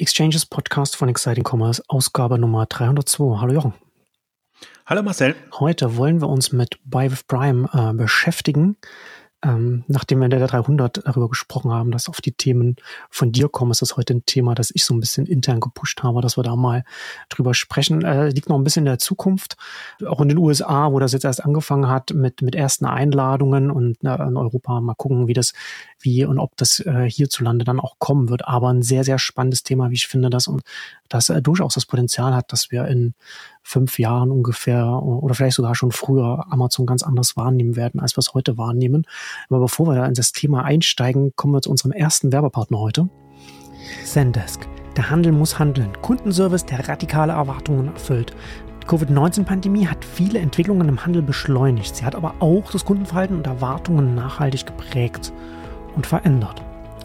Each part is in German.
Exchanges Podcast von Exciting Commerce, Ausgabe Nummer 302. Hallo Jochen. Hallo Marcel. Heute wollen wir uns mit Buy with Prime äh, beschäftigen ähm, nachdem wir in der 300 darüber gesprochen haben, dass auf die Themen von dir kommen, ist das heute ein Thema, das ich so ein bisschen intern gepusht habe, dass wir da mal drüber sprechen. Äh, liegt noch ein bisschen in der Zukunft, auch in den USA, wo das jetzt erst angefangen hat mit, mit ersten Einladungen und äh, in Europa mal gucken, wie das, wie und ob das äh, hierzulande dann auch kommen wird. Aber ein sehr, sehr spannendes Thema, wie ich finde, das und das äh, durchaus das Potenzial hat, dass wir in fünf Jahren ungefähr oder vielleicht sogar schon früher Amazon ganz anders wahrnehmen werden, als wir es heute wahrnehmen. Aber bevor wir da in das Thema einsteigen, kommen wir zu unserem ersten Werbepartner heute. Zendesk. Der Handel muss handeln. Kundenservice, der radikale Erwartungen erfüllt. Die Covid-19-Pandemie hat viele Entwicklungen im Handel beschleunigt. Sie hat aber auch das Kundenverhalten und Erwartungen nachhaltig geprägt und verändert.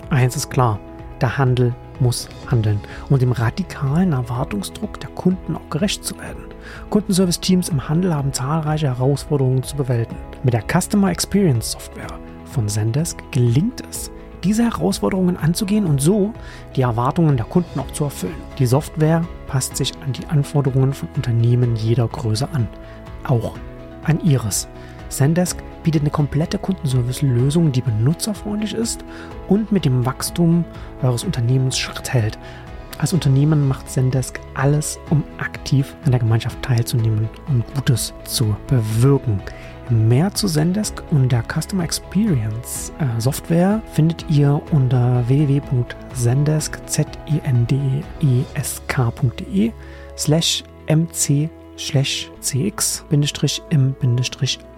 Eins ist klar, der Handel muss handeln, um dem radikalen Erwartungsdruck der Kunden auch gerecht zu werden. Kundenservice-Teams im Handel haben zahlreiche Herausforderungen zu bewältigen. Mit der Customer Experience Software von Zendesk gelingt es, diese Herausforderungen anzugehen und so die Erwartungen der Kunden auch zu erfüllen. Die Software passt sich an die Anforderungen von Unternehmen jeder Größe an, auch an ihres. Zendesk bietet eine komplette Kundenservice-Lösung, die benutzerfreundlich ist und mit dem Wachstum eures Unternehmens Schritt hält. Als Unternehmen macht Zendesk alles, um aktiv an der Gemeinschaft teilzunehmen und Gutes zu bewirken. Mehr zu Zendesk und der Customer Experience äh, Software findet ihr unter www.zendesk.de slash mc slash cx im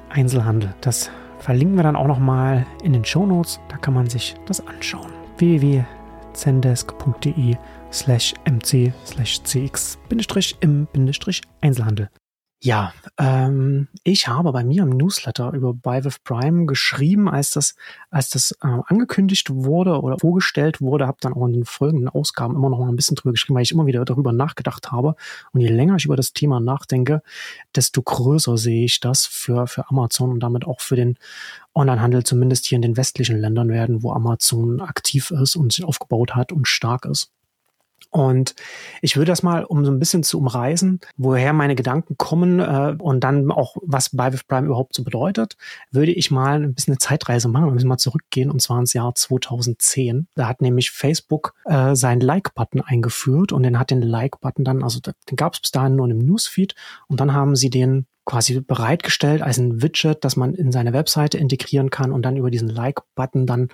Einzelhandel. Das verlinken wir dann auch nochmal in den Show Notes. Da kann man sich das anschauen. www.zendesk.de slash mc slash cx im Einzelhandel. Ja, ähm, ich habe bei mir im Newsletter über Buy with Prime geschrieben, als das, als das äh, angekündigt wurde oder vorgestellt wurde, habe dann auch in den folgenden Ausgaben immer noch mal ein bisschen drüber geschrieben, weil ich immer wieder darüber nachgedacht habe. Und je länger ich über das Thema nachdenke, desto größer sehe ich das für, für Amazon und damit auch für den Onlinehandel, zumindest hier in den westlichen Ländern werden, wo Amazon aktiv ist und sich aufgebaut hat und stark ist. Und ich würde das mal, um so ein bisschen zu umreißen, woher meine Gedanken kommen äh, und dann auch, was with Prime überhaupt so bedeutet, würde ich mal ein bisschen eine Zeitreise machen, ein bisschen mal zurückgehen und zwar ins Jahr 2010. Da hat nämlich Facebook äh, seinen Like-Button eingeführt und den hat den Like-Button dann, also den gab es bis dahin nur im Newsfeed und dann haben sie den quasi bereitgestellt als ein Widget, das man in seine Webseite integrieren kann und dann über diesen Like-Button dann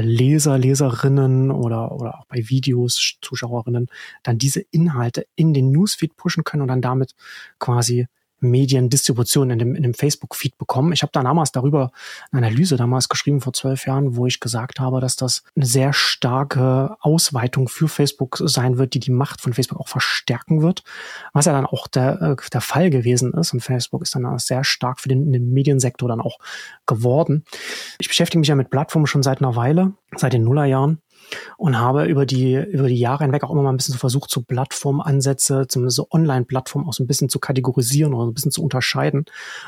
Leser, Leserinnen oder, oder auch bei Videos, Zuschauerinnen, dann diese Inhalte in den Newsfeed pushen können und dann damit quasi Mediendistribution in dem, in dem Facebook-Feed bekommen. Ich habe da damals darüber eine Analyse damals geschrieben vor zwölf Jahren, wo ich gesagt habe, dass das eine sehr starke Ausweitung für Facebook sein wird, die die Macht von Facebook auch verstärken wird, was ja dann auch der, äh, der Fall gewesen ist. Und Facebook ist dann sehr stark für den, den Mediensektor dann auch geworden. Ich beschäftige mich ja mit Plattformen schon seit einer Weile, seit den Nullerjahren und habe über die, über die Jahre hinweg auch immer mal ein bisschen so versucht, so Plattformansätze, zumindest so Online-Plattformen auch so ein bisschen zu kategorisieren oder so ein bisschen zu unterscheiden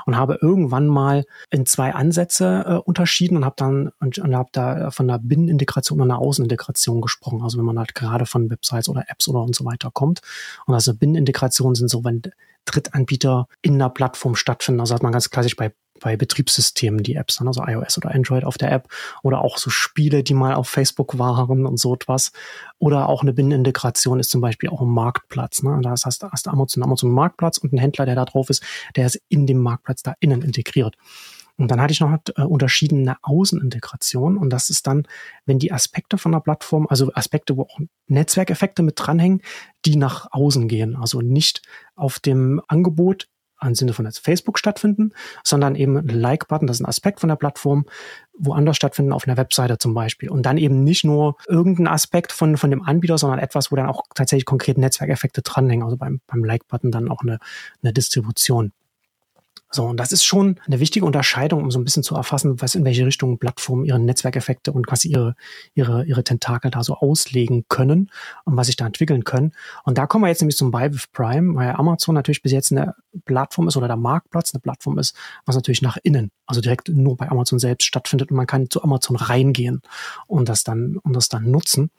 und habe irgendwann mal in zwei Ansätze äh, unterschieden und habe dann und, und habe da von einer Binnenintegration und einer Außenintegration gesprochen. Also wenn man halt gerade von Websites oder Apps oder und so weiter kommt. Und also Binnenintegrationen sind so, wenn Drittanbieter in einer Plattform stattfinden. Also hat man ganz klassisch bei bei Betriebssystemen die Apps, also iOS oder Android auf der App oder auch so Spiele, die mal auf Facebook waren und so etwas. Oder auch eine Binnenintegration ist zum Beispiel auch ein Marktplatz. Ne? Da hast du Amazon, Amazon Marktplatz und ein Händler, der da drauf ist, der ist in dem Marktplatz da innen integriert. Und dann hatte ich noch äh, unterschiedene Außenintegration und das ist dann, wenn die Aspekte von der Plattform, also Aspekte, wo auch Netzwerkeffekte mit dranhängen, die nach außen gehen, also nicht auf dem Angebot im Sinne von Facebook stattfinden, sondern eben ein Like-Button, das ist ein Aspekt von der Plattform, woanders stattfinden, auf einer Webseite zum Beispiel. Und dann eben nicht nur irgendein Aspekt von, von dem Anbieter, sondern etwas, wo dann auch tatsächlich konkrete Netzwerkeffekte dranhängen, also beim, beim Like-Button dann auch eine, eine Distribution. So, und das ist schon eine wichtige Unterscheidung, um so ein bisschen zu erfassen, was in welche Richtung Plattformen ihre Netzwerkeffekte und quasi ihre, ihre, ihre Tentakel da so auslegen können und was sich da entwickeln können. Und da kommen wir jetzt nämlich zum Buy with Prime, weil Amazon natürlich bis jetzt eine Plattform ist oder der Marktplatz eine Plattform ist, was natürlich nach innen, also direkt nur bei Amazon selbst stattfindet und man kann zu Amazon reingehen und das dann, und das dann nutzen.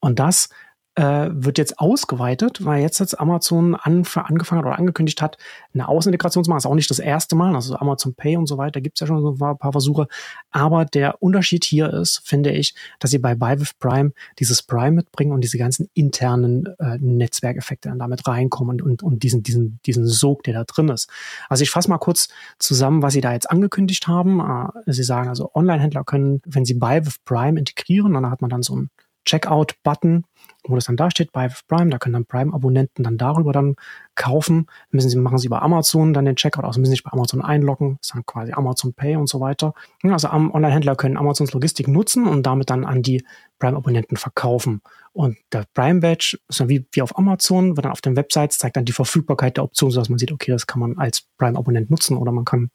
Und das äh, wird jetzt ausgeweitet, weil jetzt jetzt Amazon an, angefangen oder angekündigt hat, eine Außenintegration zu machen. Das ist auch nicht das erste Mal. Also Amazon Pay und so weiter gibt es ja schon so ein paar Versuche. Aber der Unterschied hier ist, finde ich, dass sie bei Buy with Prime dieses Prime mitbringen und diese ganzen internen äh, Netzwerkeffekte dann damit reinkommen und, und, und diesen, diesen, diesen Sog, der da drin ist. Also ich fasse mal kurz zusammen, was sie da jetzt angekündigt haben. Äh, sie sagen also, Online-Händler können, wenn sie Buy with Prime integrieren, dann hat man dann so ein Checkout-Button, wo das dann da steht, bei Prime, da können dann Prime-Abonnenten dann darüber dann kaufen. Müssen sie, machen sie bei Amazon dann den Checkout, also müssen sich bei Amazon einloggen, ist dann quasi Amazon Pay und so weiter. Also Online-Händler können Amazons Logistik nutzen und damit dann an die Prime-Abonnenten verkaufen. Und der Prime-Badge ist dann wie, wie auf Amazon, wird dann auf den Websites, zeigt dann die Verfügbarkeit der Option, sodass man sieht, okay, das kann man als Prime-Abonnent nutzen oder man kann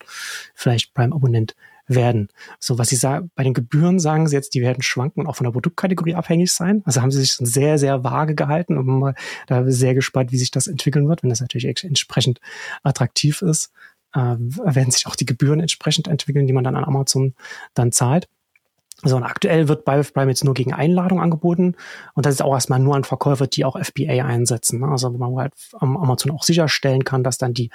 vielleicht Prime-Abonnent werden. So, was Sie sagen, bei den Gebühren sagen Sie jetzt, die werden schwanken und auch von der Produktkategorie abhängig sein. Also haben Sie sich sehr, sehr vage gehalten und mal da sehr gespannt, wie sich das entwickeln wird, wenn das natürlich entsprechend attraktiv ist. Äh, werden sich auch die Gebühren entsprechend entwickeln, die man dann an Amazon dann zahlt. So, und aktuell wird with Prime jetzt nur gegen Einladung angeboten. Und das ist auch erstmal nur an Verkäufer, die auch FBA einsetzen. Ne? Also, wo man halt am Amazon auch sicherstellen kann, dass dann die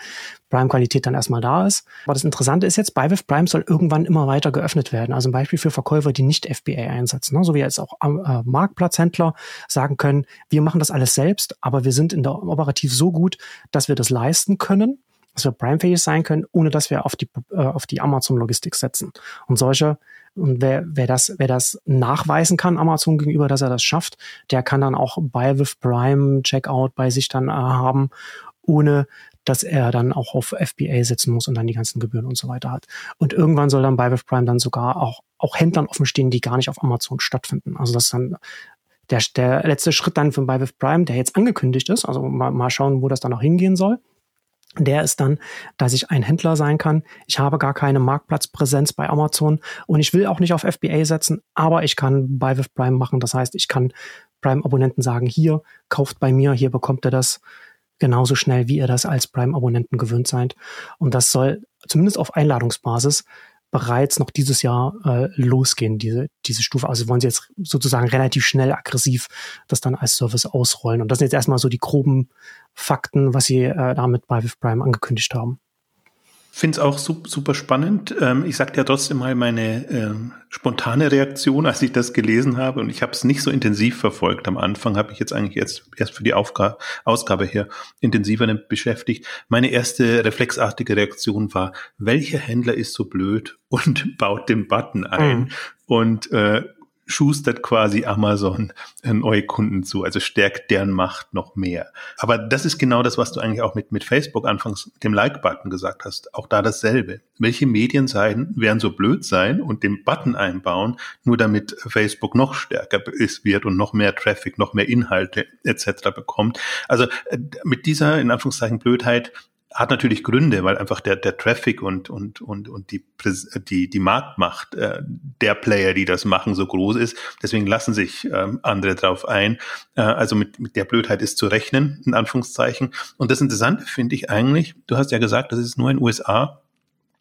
Prime-Qualität dann erstmal da ist. Aber das Interessante ist jetzt, with Prime soll irgendwann immer weiter geöffnet werden. Also ein Beispiel für Verkäufer, die nicht FBA einsetzen. Ne? So wie jetzt auch äh, Marktplatzhändler sagen können, wir machen das alles selbst, aber wir sind in der Operativ so gut, dass wir das leisten können dass wir Prime-fähig sein können, ohne dass wir auf die, äh, auf die Amazon-Logistik setzen. Und solche und wer, wer, das, wer das nachweisen kann, Amazon gegenüber, dass er das schafft, der kann dann auch bei with Prime Checkout bei sich dann äh, haben, ohne dass er dann auch auf FBA setzen muss und dann die ganzen Gebühren und so weiter hat. Und irgendwann soll dann bei with Prime dann sogar auch, auch Händlern offen stehen, die gar nicht auf Amazon stattfinden. Also das ist dann der, der letzte Schritt dann von Buy with Prime, der jetzt angekündigt ist. Also mal, mal schauen, wo das dann noch hingehen soll der ist dann, dass ich ein Händler sein kann. Ich habe gar keine Marktplatzpräsenz bei Amazon und ich will auch nicht auf FBA setzen, aber ich kann Buy with Prime machen. Das heißt, ich kann Prime-Abonnenten sagen, hier, kauft bei mir, hier bekommt ihr das genauso schnell, wie ihr das als Prime-Abonnenten gewöhnt seid. Und das soll zumindest auf Einladungsbasis bereits noch dieses Jahr äh, losgehen, diese, diese Stufe. Also wollen sie jetzt sozusagen relativ schnell aggressiv das dann als Service ausrollen. Und das sind jetzt erstmal so die groben Fakten, was sie äh, damit bei Prime angekündigt haben. Finde es auch super spannend. Ähm, ich sagte ja trotzdem mal meine ähm, spontane Reaktion, als ich das gelesen habe. Und ich habe es nicht so intensiv verfolgt. Am Anfang habe ich jetzt eigentlich erst, erst für die Aufga Ausgabe hier intensiver damit beschäftigt. Meine erste reflexartige Reaktion war, welcher Händler ist so blöd und baut den Button ein? Mhm. Und äh, schustert quasi Amazon äh, neue Kunden zu, also stärkt deren Macht noch mehr. Aber das ist genau das, was du eigentlich auch mit, mit Facebook anfangs mit dem Like-Button gesagt hast. Auch da dasselbe. Welche Medienseiten werden so blöd sein und den Button einbauen, nur damit Facebook noch stärker ist, wird und noch mehr Traffic, noch mehr Inhalte etc. bekommt. Also äh, mit dieser, in Anführungszeichen, Blödheit hat natürlich Gründe, weil einfach der, der Traffic und, und, und, und die, die, die Marktmacht äh, der Player, die das machen, so groß ist. Deswegen lassen sich ähm, andere drauf ein. Äh, also mit, mit der Blödheit ist zu rechnen, in Anführungszeichen. Und das Interessante finde ich eigentlich, du hast ja gesagt, das ist nur in USA.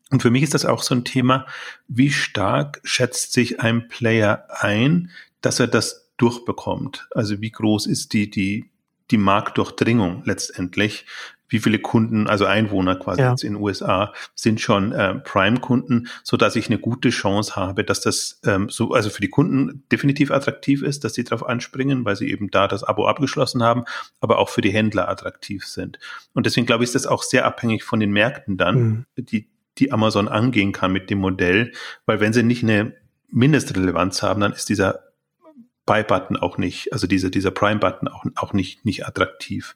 Und für mich ist das auch so ein Thema, wie stark schätzt sich ein Player ein, dass er das durchbekommt? Also wie groß ist die, die, die Marktdurchdringung letztendlich wie viele Kunden, also Einwohner quasi ja. jetzt in den USA, sind schon äh, Prime-Kunden, so dass ich eine gute Chance habe, dass das ähm, so, also für die Kunden definitiv attraktiv ist, dass sie darauf anspringen, weil sie eben da das Abo abgeschlossen haben, aber auch für die Händler attraktiv sind. Und deswegen glaube ich, ist das auch sehr abhängig von den Märkten dann, mhm. die, die Amazon angehen kann mit dem Modell, weil wenn sie nicht eine Mindestrelevanz haben, dann ist dieser Buy-Button auch nicht, also diese, dieser Prime-Button auch, auch nicht, nicht attraktiv.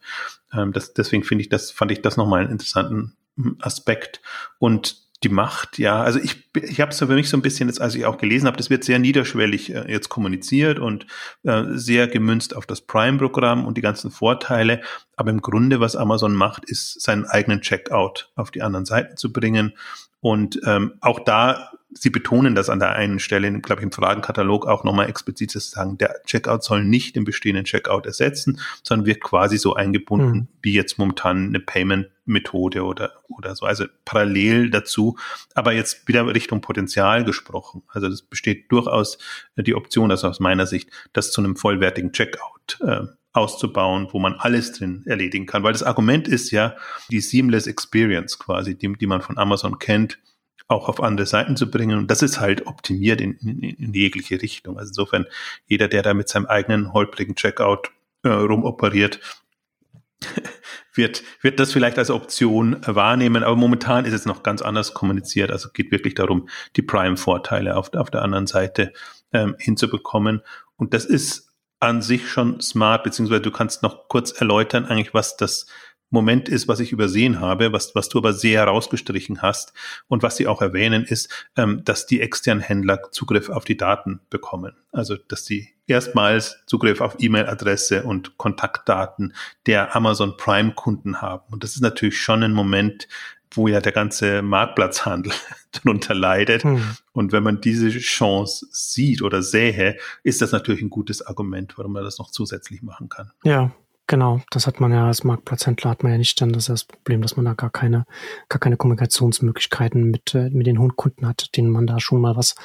Ähm, das, deswegen finde ich das, fand ich das nochmal einen interessanten hm, Aspekt. Und die Macht, ja, also ich, ich habe es für mich so ein bisschen jetzt, als ich auch gelesen habe, das wird sehr niederschwellig äh, jetzt kommuniziert und äh, sehr gemünzt auf das Prime-Programm und die ganzen Vorteile. Aber im Grunde, was Amazon macht, ist seinen eigenen Checkout auf die anderen Seiten zu bringen. Und ähm, auch da Sie betonen das an der einen Stelle, glaube ich, im Fragenkatalog auch nochmal explizit zu sagen, der Checkout soll nicht den bestehenden Checkout ersetzen, sondern wird quasi so eingebunden, mhm. wie jetzt momentan eine Payment-Methode oder, oder so. Also parallel dazu, aber jetzt wieder Richtung Potenzial gesprochen. Also es besteht durchaus die Option, also aus meiner Sicht, das zu einem vollwertigen Checkout äh, auszubauen, wo man alles drin erledigen kann. Weil das Argument ist ja die Seamless Experience quasi, die, die man von Amazon kennt, auch auf andere Seiten zu bringen. Und das ist halt optimiert in, in, in jegliche Richtung. Also insofern, jeder, der da mit seinem eigenen holprigen Checkout äh, rumoperiert, wird, wird das vielleicht als Option wahrnehmen, aber momentan ist es noch ganz anders kommuniziert. Also geht wirklich darum, die Prime-Vorteile auf, auf der anderen Seite ähm, hinzubekommen. Und das ist an sich schon smart, beziehungsweise du kannst noch kurz erläutern, eigentlich, was das Moment ist, was ich übersehen habe, was, was du aber sehr herausgestrichen hast. Und was sie auch erwähnen, ist, ähm, dass die externen Händler Zugriff auf die Daten bekommen. Also, dass sie erstmals Zugriff auf E-Mail-Adresse und Kontaktdaten der Amazon Prime-Kunden haben. Und das ist natürlich schon ein Moment, wo ja der ganze Marktplatzhandel darunter leidet. Hm. Und wenn man diese Chance sieht oder sähe, ist das natürlich ein gutes Argument, warum man das noch zusätzlich machen kann. Ja, Genau, das hat man ja als Marktplatzhändler hat man ja nicht dann das, ist das Problem, dass man da gar keine, gar keine Kommunikationsmöglichkeiten mit, äh, mit den Kunden hat, denen man da schon mal was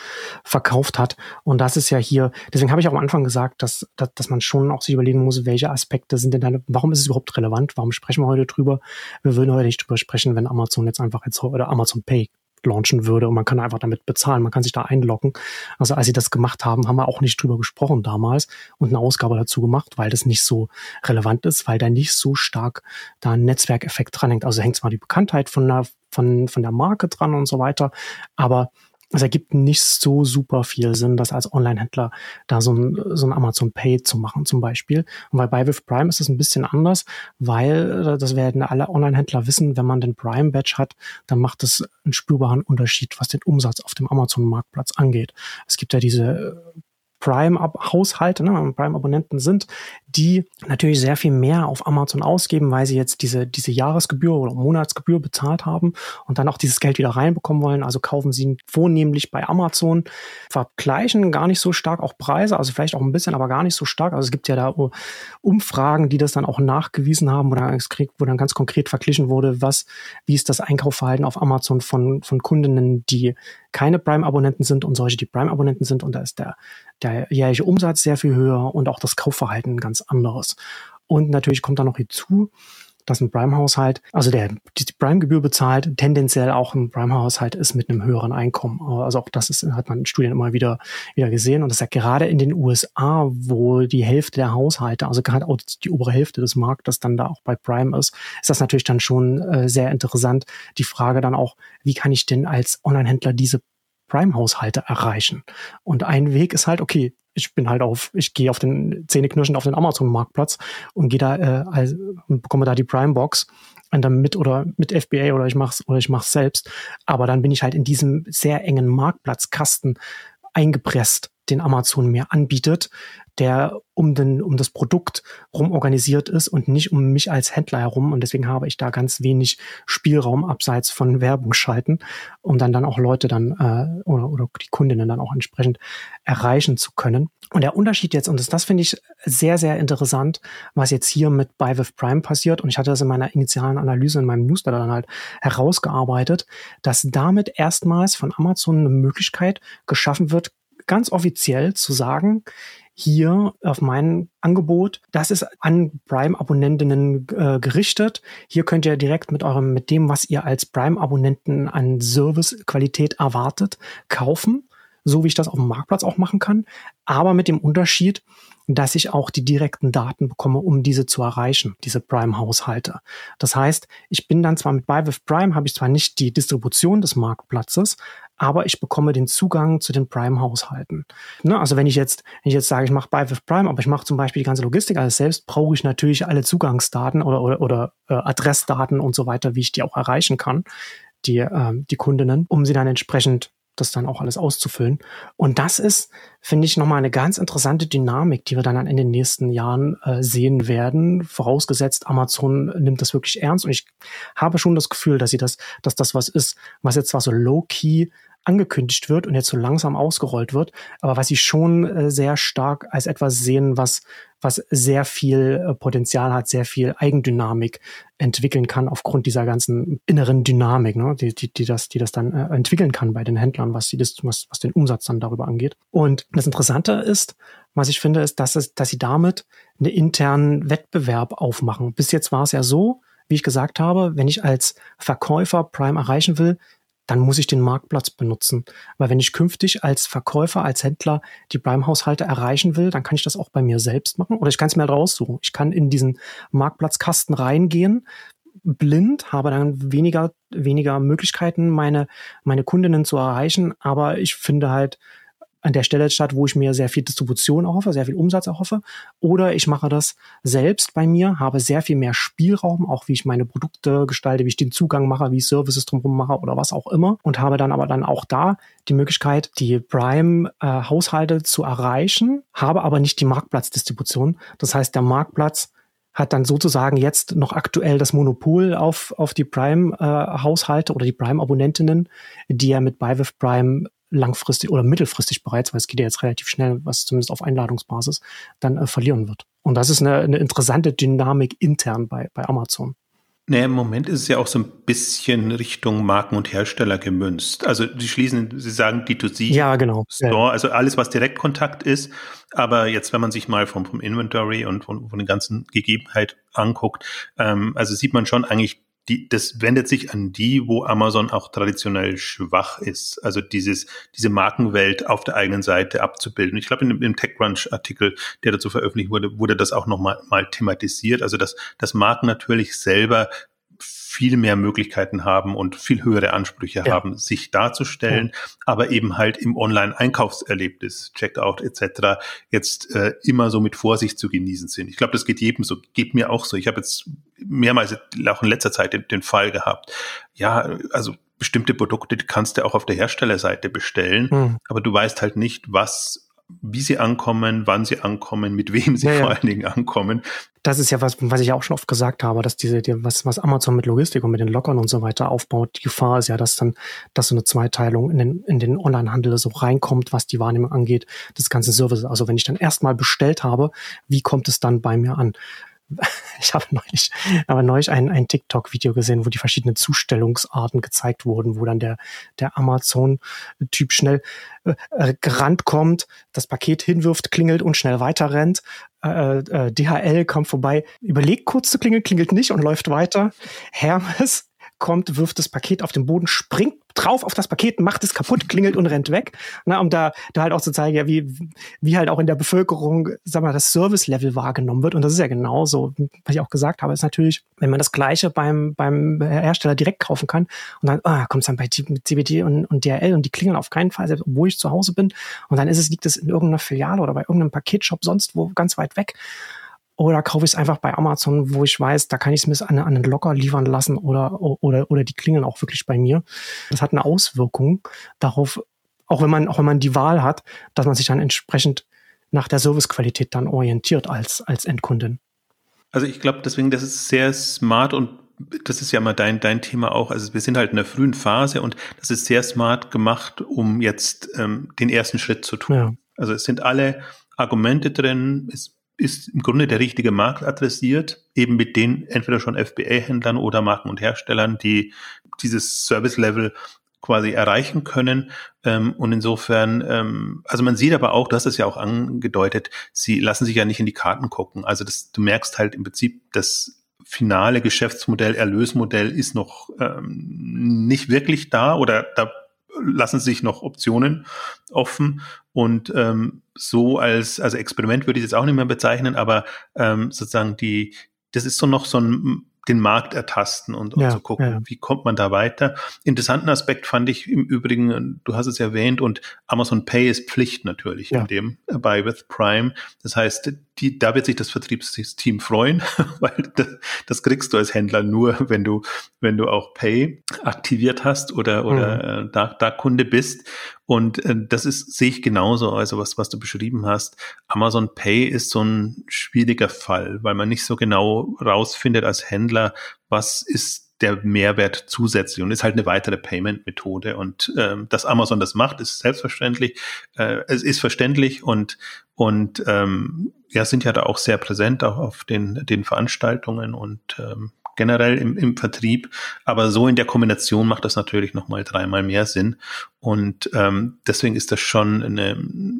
verkauft hat. Und das ist ja hier, deswegen habe ich auch am Anfang gesagt, dass, dass, dass man schon auch sich überlegen muss, welche Aspekte sind denn da, warum ist es überhaupt relevant? Warum sprechen wir heute drüber? Wir würden heute nicht drüber sprechen, wenn Amazon jetzt einfach jetzt oder Amazon Pay launchen würde und man kann einfach damit bezahlen, man kann sich da einloggen. Also als sie das gemacht haben, haben wir auch nicht drüber gesprochen damals und eine Ausgabe dazu gemacht, weil das nicht so relevant ist, weil da nicht so stark da ein Netzwerkeffekt dranhängt. Also hängt zwar die Bekanntheit von der, von, von der Marke dran und so weiter, aber es ergibt nicht so super viel Sinn, das als Online-Händler da so ein, so ein Amazon Pay zu machen zum Beispiel. Und bei With Prime ist es ein bisschen anders, weil äh, das werden alle Online-Händler wissen, wenn man den Prime-Badge hat, dann macht es einen spürbaren Unterschied, was den Umsatz auf dem Amazon-Marktplatz angeht. Es gibt ja diese Prime-Haushalte, ne, Prime-Abonnenten sind, die natürlich sehr viel mehr auf Amazon ausgeben, weil sie jetzt diese, diese Jahresgebühr oder Monatsgebühr bezahlt haben und dann auch dieses Geld wieder reinbekommen wollen. Also kaufen sie vornehmlich bei Amazon, vergleichen gar nicht so stark auch Preise, also vielleicht auch ein bisschen, aber gar nicht so stark. Also es gibt ja da Umfragen, die das dann auch nachgewiesen haben, wo dann, wo dann ganz konkret verglichen wurde, was, wie ist das Einkaufverhalten auf Amazon von, von Kundinnen, die keine Prime-Abonnenten sind und solche, die Prime-Abonnenten sind. Und da ist der, der jährliche Umsatz sehr viel höher und auch das Kaufverhalten ganz anderes. Und natürlich kommt da noch hinzu, dass ein Prime-Haushalt, also der die Prime-Gebühr bezahlt, tendenziell auch ein Prime-Haushalt ist mit einem höheren Einkommen. Also auch das ist, hat man in Studien immer wieder, wieder gesehen. Und das ist ja gerade in den USA, wo die Hälfte der Haushalte, also gerade auch die obere Hälfte des Marktes dann da auch bei Prime ist, ist das natürlich dann schon äh, sehr interessant. Die Frage dann auch, wie kann ich denn als Online-Händler diese Prime-Haushalte erreichen? Und ein Weg ist halt, okay, ich bin halt auf, ich gehe auf den Zähneknirschen auf den Amazon-Marktplatz und gehe da äh, also, und bekomme da die Prime-Box und dann mit oder mit FBA oder ich mach's oder ich mach's selbst. Aber dann bin ich halt in diesem sehr engen Marktplatzkasten eingepresst, den Amazon mir anbietet, der um, den, um das Produkt rum organisiert ist und nicht um mich als Händler herum. Und deswegen habe ich da ganz wenig Spielraum abseits von Werbung schalten, um dann, dann auch Leute dann äh, oder, oder die Kundinnen dann auch entsprechend erreichen zu können. Und der Unterschied jetzt, und das, das finde ich sehr, sehr interessant, was jetzt hier mit Buy with Prime passiert, und ich hatte das in meiner initialen Analyse in meinem Newsletter dann halt herausgearbeitet, dass damit erstmals von Amazon eine Möglichkeit geschaffen wird, ganz offiziell zu sagen, hier auf mein Angebot, das ist an Prime-Abonnentinnen äh, gerichtet. Hier könnt ihr direkt mit eurem, mit dem, was ihr als Prime-Abonnenten an Servicequalität erwartet, kaufen, so wie ich das auf dem Marktplatz auch machen kann, aber mit dem Unterschied, dass ich auch die direkten Daten bekomme, um diese zu erreichen, diese Prime-Haushalte. Das heißt, ich bin dann zwar mit Buy with Prime, habe ich zwar nicht die Distribution des Marktplatzes, aber ich bekomme den Zugang zu den Prime-Haushalten. Ne? Also wenn ich jetzt, wenn ich jetzt sage, ich mache Buy with Prime, aber ich mache zum Beispiel die ganze Logistik alles selbst, brauche ich natürlich alle Zugangsdaten oder, oder, oder äh, Adressdaten und so weiter, wie ich die auch erreichen kann, die, äh, die Kundinnen, um sie dann entsprechend das dann auch alles auszufüllen. Und das ist, finde ich, nochmal eine ganz interessante Dynamik, die wir dann in den nächsten Jahren äh, sehen werden. Vorausgesetzt, Amazon nimmt das wirklich ernst. Und ich habe schon das Gefühl, dass sie das, dass das was ist, was jetzt zwar so low-key angekündigt wird und jetzt so langsam ausgerollt wird, aber was sie schon äh, sehr stark als etwas sehen, was, was sehr viel äh, Potenzial hat, sehr viel Eigendynamik entwickeln kann aufgrund dieser ganzen inneren Dynamik, ne, die, die, die das, die das dann äh, entwickeln kann bei den Händlern, was, sie das, was, was den Umsatz dann darüber angeht. Und das Interessante ist, was ich finde, ist, dass, es, dass sie damit einen internen Wettbewerb aufmachen. Bis jetzt war es ja so, wie ich gesagt habe, wenn ich als Verkäufer Prime erreichen will, dann muss ich den Marktplatz benutzen. Weil wenn ich künftig als Verkäufer, als Händler die Prime-Haushalte erreichen will, dann kann ich das auch bei mir selbst machen oder ich kann es mir halt raussuchen. Ich kann in diesen Marktplatzkasten reingehen, blind, habe dann weniger, weniger Möglichkeiten, meine, meine Kundinnen zu erreichen. Aber ich finde halt, an der Stelle statt, wo ich mir sehr viel Distribution erhoffe, sehr viel Umsatz erhoffe. Oder ich mache das selbst bei mir, habe sehr viel mehr Spielraum, auch wie ich meine Produkte gestalte, wie ich den Zugang mache, wie ich Services drumherum mache oder was auch immer. Und habe dann aber dann auch da die Möglichkeit, die Prime-Haushalte äh, zu erreichen, habe aber nicht die Marktplatzdistribution. Das heißt, der Marktplatz hat dann sozusagen jetzt noch aktuell das Monopol auf, auf die Prime-Haushalte äh, oder die Prime-Abonnentinnen, die er mit BuyWith Prime langfristig oder mittelfristig bereits, weil es geht ja jetzt relativ schnell, was zumindest auf Einladungsbasis, dann äh, verlieren wird. Und das ist eine, eine interessante Dynamik intern bei, bei Amazon. Naja, im Moment ist es ja auch so ein bisschen Richtung Marken und Hersteller gemünzt. Also die schließen, sie sagen D2C ja, genau. Store, also alles, was Direktkontakt ist. Aber jetzt, wenn man sich mal vom, vom Inventory und von, von den ganzen Gegebenheiten anguckt, ähm, also sieht man schon eigentlich die, das wendet sich an die, wo Amazon auch traditionell schwach ist. Also dieses, diese Markenwelt auf der eigenen Seite abzubilden. Ich glaube, in dem TechCrunch-Artikel, der dazu veröffentlicht wurde, wurde das auch nochmal mal thematisiert. Also, dass, dass Marken natürlich selber viel mehr Möglichkeiten haben und viel höhere Ansprüche ja. haben, sich darzustellen, ja. aber eben halt im Online-Einkaufserlebnis, Checkout etc. jetzt äh, immer so mit Vorsicht zu genießen sind. Ich glaube, das geht jedem so, geht mir auch so. Ich habe jetzt mehrmals auch in letzter Zeit den, den Fall gehabt. Ja, also bestimmte Produkte kannst du auch auf der Herstellerseite bestellen, mhm. aber du weißt halt nicht, was wie sie ankommen, wann sie ankommen, mit wem sie ja, vor allen Dingen ankommen. Das ist ja was, was ich auch schon oft gesagt habe, dass diese, die, was, was Amazon mit Logistik und mit den Lockern und so weiter aufbaut, die Gefahr ist ja, dass dann, dass so eine Zweiteilung in den, in den Onlinehandel so reinkommt, was die Wahrnehmung angeht, des ganzen Services. Also wenn ich dann erstmal bestellt habe, wie kommt es dann bei mir an? ich habe neulich, aber neulich ein, ein TikTok-Video gesehen, wo die verschiedenen Zustellungsarten gezeigt wurden, wo dann der, der Amazon-Typ schnell äh, gerannt kommt, das Paket hinwirft, klingelt und schnell weiter rennt. Äh, äh, DHL kommt vorbei, überlegt kurz zu klingeln, klingelt nicht und läuft weiter. Hermes kommt, wirft das Paket auf den Boden, springt drauf auf das Paket, macht es kaputt, klingelt und rennt weg. Na, um da, da halt auch zu zeigen, ja, wie, wie halt auch in der Bevölkerung, sag mal, das Service-Level wahrgenommen wird. Und das ist ja genauso, was ich auch gesagt habe, ist natürlich, wenn man das Gleiche beim, beim Hersteller direkt kaufen kann und dann, ah, kommt es dann bei CBD und, und DRL und die klingeln auf keinen Fall, selbst obwohl ich zu Hause bin. Und dann ist es, liegt es in irgendeiner Filiale oder bei irgendeinem Paketshop sonst wo ganz weit weg. Oder kaufe ich es einfach bei Amazon, wo ich weiß, da kann ich es mir an, an einen Locker liefern lassen oder, oder, oder die klingeln auch wirklich bei mir. Das hat eine Auswirkung darauf, auch wenn man, auch wenn man die Wahl hat, dass man sich dann entsprechend nach der Servicequalität dann orientiert als, als Endkundin. Also ich glaube deswegen, das ist sehr smart und das ist ja mal dein, dein Thema auch. Also wir sind halt in der frühen Phase und das ist sehr smart gemacht, um jetzt ähm, den ersten Schritt zu tun. Ja. Also es sind alle Argumente drin, es ist im Grunde der richtige Markt adressiert, eben mit den entweder schon FBA-Händlern oder Marken und Herstellern, die dieses Service-Level quasi erreichen können. Ähm, und insofern, ähm, also man sieht aber auch, du hast es ja auch angedeutet, sie lassen sich ja nicht in die Karten gucken. Also das, du merkst halt im Prinzip, das finale Geschäftsmodell, Erlösmodell ist noch ähm, nicht wirklich da oder da lassen sich noch Optionen offen und ähm, so als also Experiment würde ich es jetzt auch nicht mehr bezeichnen, aber ähm, sozusagen die das ist so noch so ein den Markt ertasten und, und ja, zu gucken, ja. wie kommt man da weiter. Interessanten Aspekt fand ich im Übrigen, du hast es erwähnt, und Amazon Pay ist Pflicht natürlich ja. in dem äh, bei With Prime. Das heißt, die, da wird sich das Vertriebsteam freuen, weil das, das, kriegst du als Händler nur, wenn du, wenn du auch Pay aktiviert hast oder, oder mhm. äh, da, da Kunde bist. Und äh, das ist, sehe ich genauso, also was, was du beschrieben hast. Amazon Pay ist so ein schwieriger Fall, weil man nicht so genau rausfindet als Händler, was ist der Mehrwert zusätzlich und ist halt eine weitere Payment-Methode. Und ähm, dass Amazon das macht, ist selbstverständlich. Äh, es ist verständlich und und ähm, ja, sind ja da auch sehr präsent auch auf den, den Veranstaltungen und ähm, generell im, im Vertrieb. Aber so in der Kombination macht das natürlich nochmal dreimal mehr Sinn. Und ähm, deswegen ist das schon eine,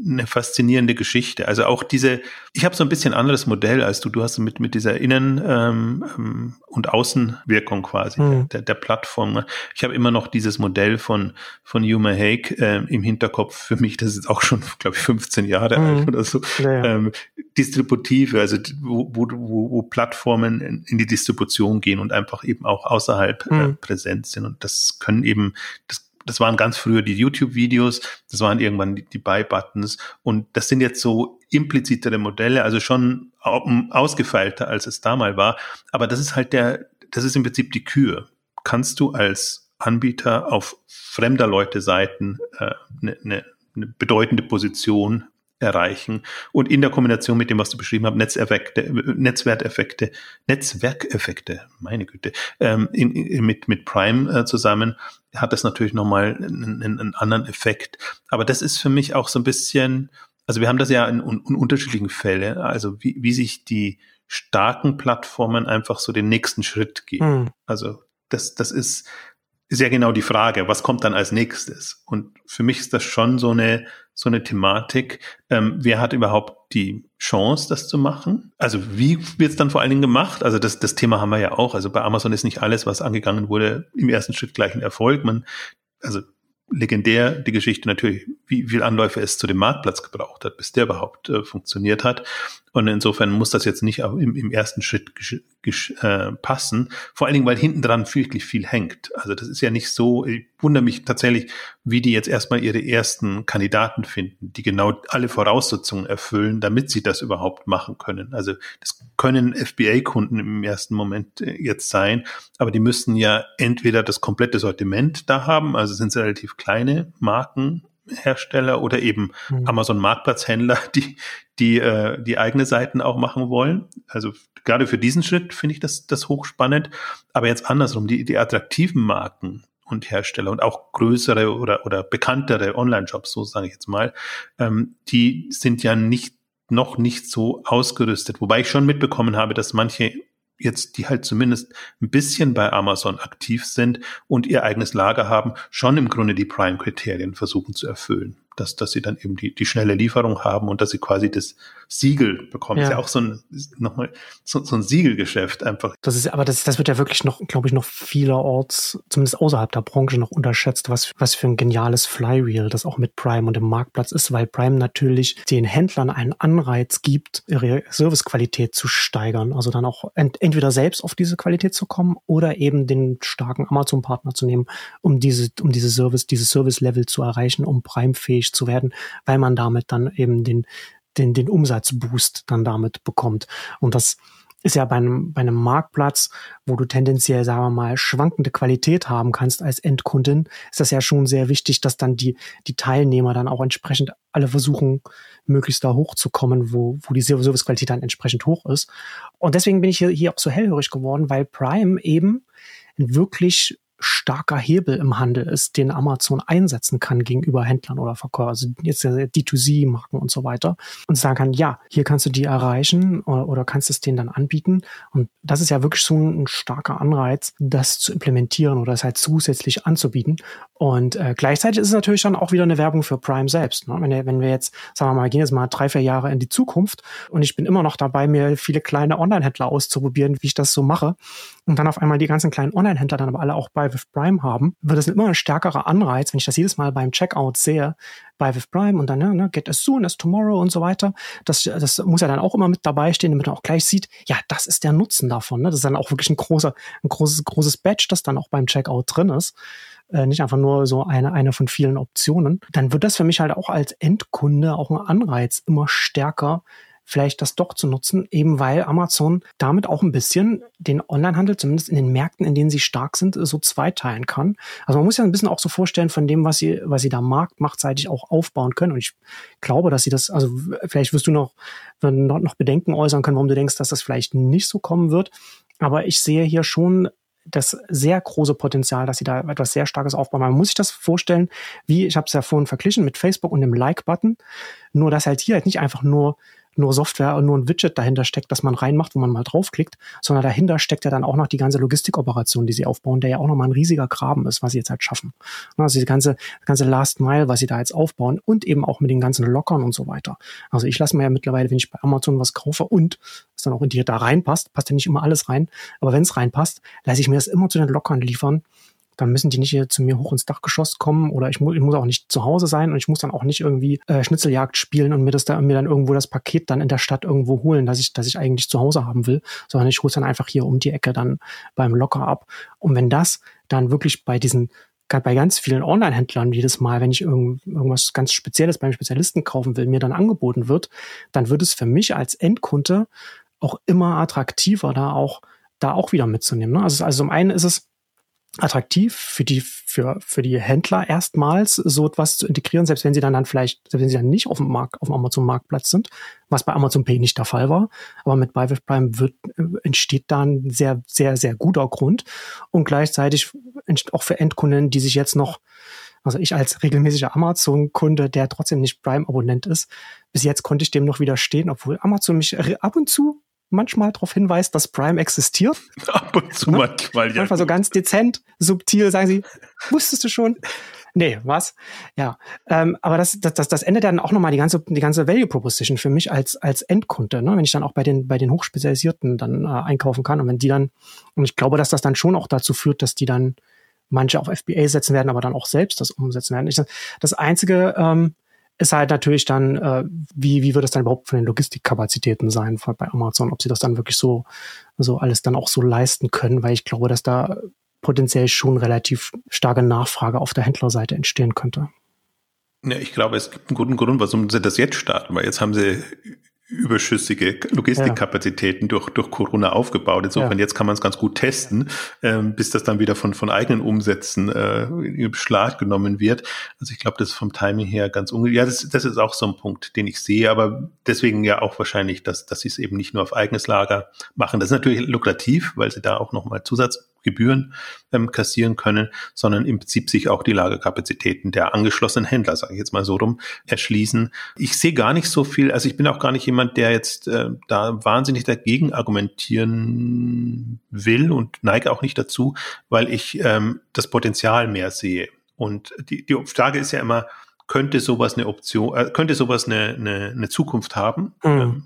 eine faszinierende Geschichte. Also auch diese, ich habe so ein bisschen anderes Modell als du. Du hast mit, mit dieser Innen- ähm, ähm und Außenwirkung quasi mhm. der, der Plattform. Ich habe immer noch dieses Modell von, von Yuma Hake äh, im Hinterkopf. Für mich, das ist auch schon, glaube ich, 15 Jahre mhm. alt oder so. Ja, ja. Ähm, Distributive, also wo, wo, wo Plattformen in, in, die Distribution gehen und einfach eben auch außerhalb mhm. äh, präsent sind. Und das können eben, das das waren ganz früher die YouTube-Videos, das waren irgendwann die, die Buy-Buttons und das sind jetzt so implizitere Modelle, also schon ausgefeilter, als es damals war. Aber das ist halt der, das ist im Prinzip die Kür. Kannst du als Anbieter auf fremder Leute Seiten eine äh, ne, ne, ne bedeutende Position erreichen und in der Kombination mit dem, was du beschrieben hast, Netzeffekte, Netzwerkeffekte, Netzwerkeffekte, meine Güte, ähm, in, in, mit, mit Prime äh, zusammen hat das natürlich nochmal einen, einen anderen Effekt. Aber das ist für mich auch so ein bisschen, also wir haben das ja in, in unterschiedlichen Fällen, also wie, wie sich die starken Plattformen einfach so den nächsten Schritt gehen. Mhm. Also das, das ist, ja genau die Frage, was kommt dann als nächstes? Und für mich ist das schon so eine, so eine Thematik. Ähm, wer hat überhaupt die Chance, das zu machen? Also wie wird es dann vor allen Dingen gemacht? Also das, das Thema haben wir ja auch. Also bei Amazon ist nicht alles, was angegangen wurde, im ersten Schritt gleich ein Erfolg. Man, also legendär die Geschichte natürlich, wie viel Anläufe es zu dem Marktplatz gebraucht hat, bis der überhaupt äh, funktioniert hat. Und insofern muss das jetzt nicht im, im ersten Schritt äh, passen. Vor allen Dingen, weil hinten dran wirklich viel hängt. Also das ist ja nicht so, ich wundere mich tatsächlich, wie die jetzt erstmal ihre ersten Kandidaten finden, die genau alle Voraussetzungen erfüllen, damit sie das überhaupt machen können. Also das können FBA-Kunden im ersten Moment äh, jetzt sein, aber die müssen ja entweder das komplette Sortiment da haben, also sind es relativ kleine Marken, Hersteller oder eben mhm. Amazon Marktplatzhändler, die die äh, die eigene Seiten auch machen wollen. Also gerade für diesen Schritt finde ich das das hochspannend. Aber jetzt andersrum die die attraktiven Marken und Hersteller und auch größere oder oder bekanntere Online-Shops, so sage ich jetzt mal, ähm, die sind ja nicht noch nicht so ausgerüstet. Wobei ich schon mitbekommen habe, dass manche jetzt, die halt zumindest ein bisschen bei Amazon aktiv sind und ihr eigenes Lager haben, schon im Grunde die Prime-Kriterien versuchen zu erfüllen dass, dass sie dann eben die, die schnelle Lieferung haben und dass sie quasi das Siegel bekommen. Ja. Das ist ja auch so ein, nochmal, so, so ein Siegelgeschäft einfach. Das ist, aber das, das wird ja wirklich noch, glaube ich, noch vielerorts, zumindest außerhalb der Branche noch unterschätzt, was, was für ein geniales Flywheel das auch mit Prime und dem Marktplatz ist, weil Prime natürlich den Händlern einen Anreiz gibt, ihre Servicequalität zu steigern. Also dann auch ent, entweder selbst auf diese Qualität zu kommen oder eben den starken Amazon-Partner zu nehmen, um diese, um diese Service, dieses Service-Level zu erreichen, um Prime-fähig tätig zu werden, weil man damit dann eben den, den, den Umsatzboost dann damit bekommt. Und das ist ja bei einem, bei einem Marktplatz, wo du tendenziell, sagen wir mal, schwankende Qualität haben kannst als Endkundin, ist das ja schon sehr wichtig, dass dann die, die Teilnehmer dann auch entsprechend alle versuchen, möglichst da hochzukommen, wo, wo die Servicequalität dann entsprechend hoch ist. Und deswegen bin ich hier, hier auch so hellhörig geworden, weil Prime eben wirklich starker Hebel im Handel ist, den Amazon einsetzen kann gegenüber Händlern oder Verkäufern, also jetzt D2C-Marken und so weiter und sagen kann, ja, hier kannst du die erreichen oder, oder kannst es denen dann anbieten. Und das ist ja wirklich so ein, starker Anreiz, das zu implementieren oder es halt zusätzlich anzubieten. Und äh, gleichzeitig ist es natürlich dann auch wieder eine Werbung für Prime selbst. Ne? Wenn, wenn wir jetzt, sagen wir mal, gehen jetzt mal drei, vier Jahre in die Zukunft und ich bin immer noch dabei, mir viele kleine Online-Händler auszuprobieren, wie ich das so mache, und dann auf einmal die ganzen kleinen Online-Händler dann aber alle auch bei With Prime haben, wird es immer ein stärkerer Anreiz, wenn ich das jedes Mal beim Checkout sehe, bei With Prime und dann ne, ne, get as soon as tomorrow und so weiter. Das, das muss ja dann auch immer mit dabei stehen, damit man auch gleich sieht, ja, das ist der Nutzen davon. Ne? Das ist dann auch wirklich ein großer, ein großes, großes Badge, das dann auch beim Checkout drin ist. Äh, nicht einfach nur so eine, eine von vielen Optionen. Dann wird das für mich halt auch als Endkunde auch ein Anreiz, immer stärker vielleicht das doch zu nutzen, eben weil Amazon damit auch ein bisschen den Onlinehandel, zumindest in den Märkten, in denen sie stark sind, so zweiteilen kann. Also man muss ja ein bisschen auch so vorstellen von dem, was sie, was sie da marktmachtseitig auch aufbauen können. Und ich glaube, dass sie das, also vielleicht wirst du noch, noch Bedenken äußern können, warum du denkst, dass das vielleicht nicht so kommen wird. Aber ich sehe hier schon das sehr große Potenzial, dass sie da etwas sehr Starkes aufbauen. Man muss sich das vorstellen, wie, ich habe es ja vorhin verglichen mit Facebook und dem Like-Button, nur dass halt hier halt nicht einfach nur nur Software und nur ein Widget dahinter steckt, das man reinmacht, wo man mal draufklickt, sondern dahinter steckt ja dann auch noch die ganze Logistikoperation, die sie aufbauen, der ja auch nochmal ein riesiger Graben ist, was sie jetzt halt schaffen. Also die ganze, ganze Last Mile, was sie da jetzt aufbauen und eben auch mit den ganzen Lockern und so weiter. Also ich lasse mir ja mittlerweile, wenn ich bei Amazon was kaufe und es dann auch in die da reinpasst, passt ja nicht immer alles rein, aber wenn es reinpasst, lasse ich mir das immer zu den Lockern liefern dann müssen die nicht hier zu mir hoch ins Dachgeschoss kommen oder ich, mu ich muss auch nicht zu Hause sein und ich muss dann auch nicht irgendwie äh, Schnitzeljagd spielen und mir das da mir dann irgendwo das Paket dann in der Stadt irgendwo holen, dass ich, dass ich eigentlich zu Hause haben will, sondern ich hole es dann einfach hier um die Ecke dann beim Locker ab. Und wenn das dann wirklich bei diesen bei ganz vielen Online-Händlern jedes Mal, wenn ich irgend, irgendwas ganz Spezielles beim Spezialisten kaufen will, mir dann angeboten wird, dann wird es für mich als Endkunde auch immer attraktiver, da auch da auch wieder mitzunehmen. Ne? Also, also zum einen ist es attraktiv für die, für, für die Händler erstmals so etwas zu integrieren, selbst wenn sie dann, dann vielleicht, selbst wenn sie dann nicht auf dem Markt, auf dem Amazon Marktplatz sind, was bei Amazon Pay nicht der Fall war. Aber mit Buy with Prime wird, äh, entsteht da ein sehr, sehr, sehr guter Grund und gleichzeitig auch für Endkunden, die sich jetzt noch also ich als regelmäßiger Amazon-Kunde, der trotzdem nicht Prime-Abonnent ist, bis jetzt konnte ich dem noch widerstehen, obwohl Amazon mich ab und zu manchmal darauf hinweist, dass Prime existiert. Ab und zu ne? manchmal, ja. Manchmal so ganz dezent, subtil sagen sie, wusstest du schon? Nee, was? Ja. Ähm, aber das, das, das, das endet dann auch nochmal die ganze, die ganze Value Proposition für mich als, als Endkunde, ne? wenn ich dann auch bei den, bei den Hochspezialisierten dann äh, einkaufen kann. Und wenn die dann, und ich glaube, dass das dann schon auch dazu führt, dass die dann manche auf FBA setzen werden, aber dann auch selbst das umsetzen werden. Ich, das Einzige, ähm, ist halt natürlich dann, äh, wie, wie wird es dann überhaupt von den Logistikkapazitäten sein bei Amazon, ob sie das dann wirklich so, so alles dann auch so leisten können, weil ich glaube, dass da potenziell schon relativ starke Nachfrage auf der Händlerseite entstehen könnte. Ja, ich glaube, es gibt einen guten Grund, warum sie das jetzt starten, weil jetzt haben sie überschüssige Logistikkapazitäten ja. durch, durch Corona aufgebaut. Insofern ja. jetzt kann man es ganz gut testen, ähm, bis das dann wieder von, von eigenen Umsätzen äh, in Beschlag genommen wird. Also ich glaube, das ist vom Timing her ganz ungefähr. Ja, das, das ist auch so ein Punkt, den ich sehe, aber deswegen ja auch wahrscheinlich, dass, dass sie es eben nicht nur auf eigenes Lager machen. Das ist natürlich lukrativ, weil sie da auch nochmal Zusatz Gebühren ähm, kassieren können, sondern im Prinzip sich auch die Lagerkapazitäten der angeschlossenen Händler, sage ich jetzt mal so rum, erschließen. Ich sehe gar nicht so viel, also ich bin auch gar nicht jemand, der jetzt äh, da wahnsinnig dagegen argumentieren will und neige auch nicht dazu, weil ich ähm, das Potenzial mehr sehe. Und die, die Frage ist ja immer, könnte sowas eine Option, äh, könnte sowas eine, eine, eine Zukunft haben? Mhm. Ähm,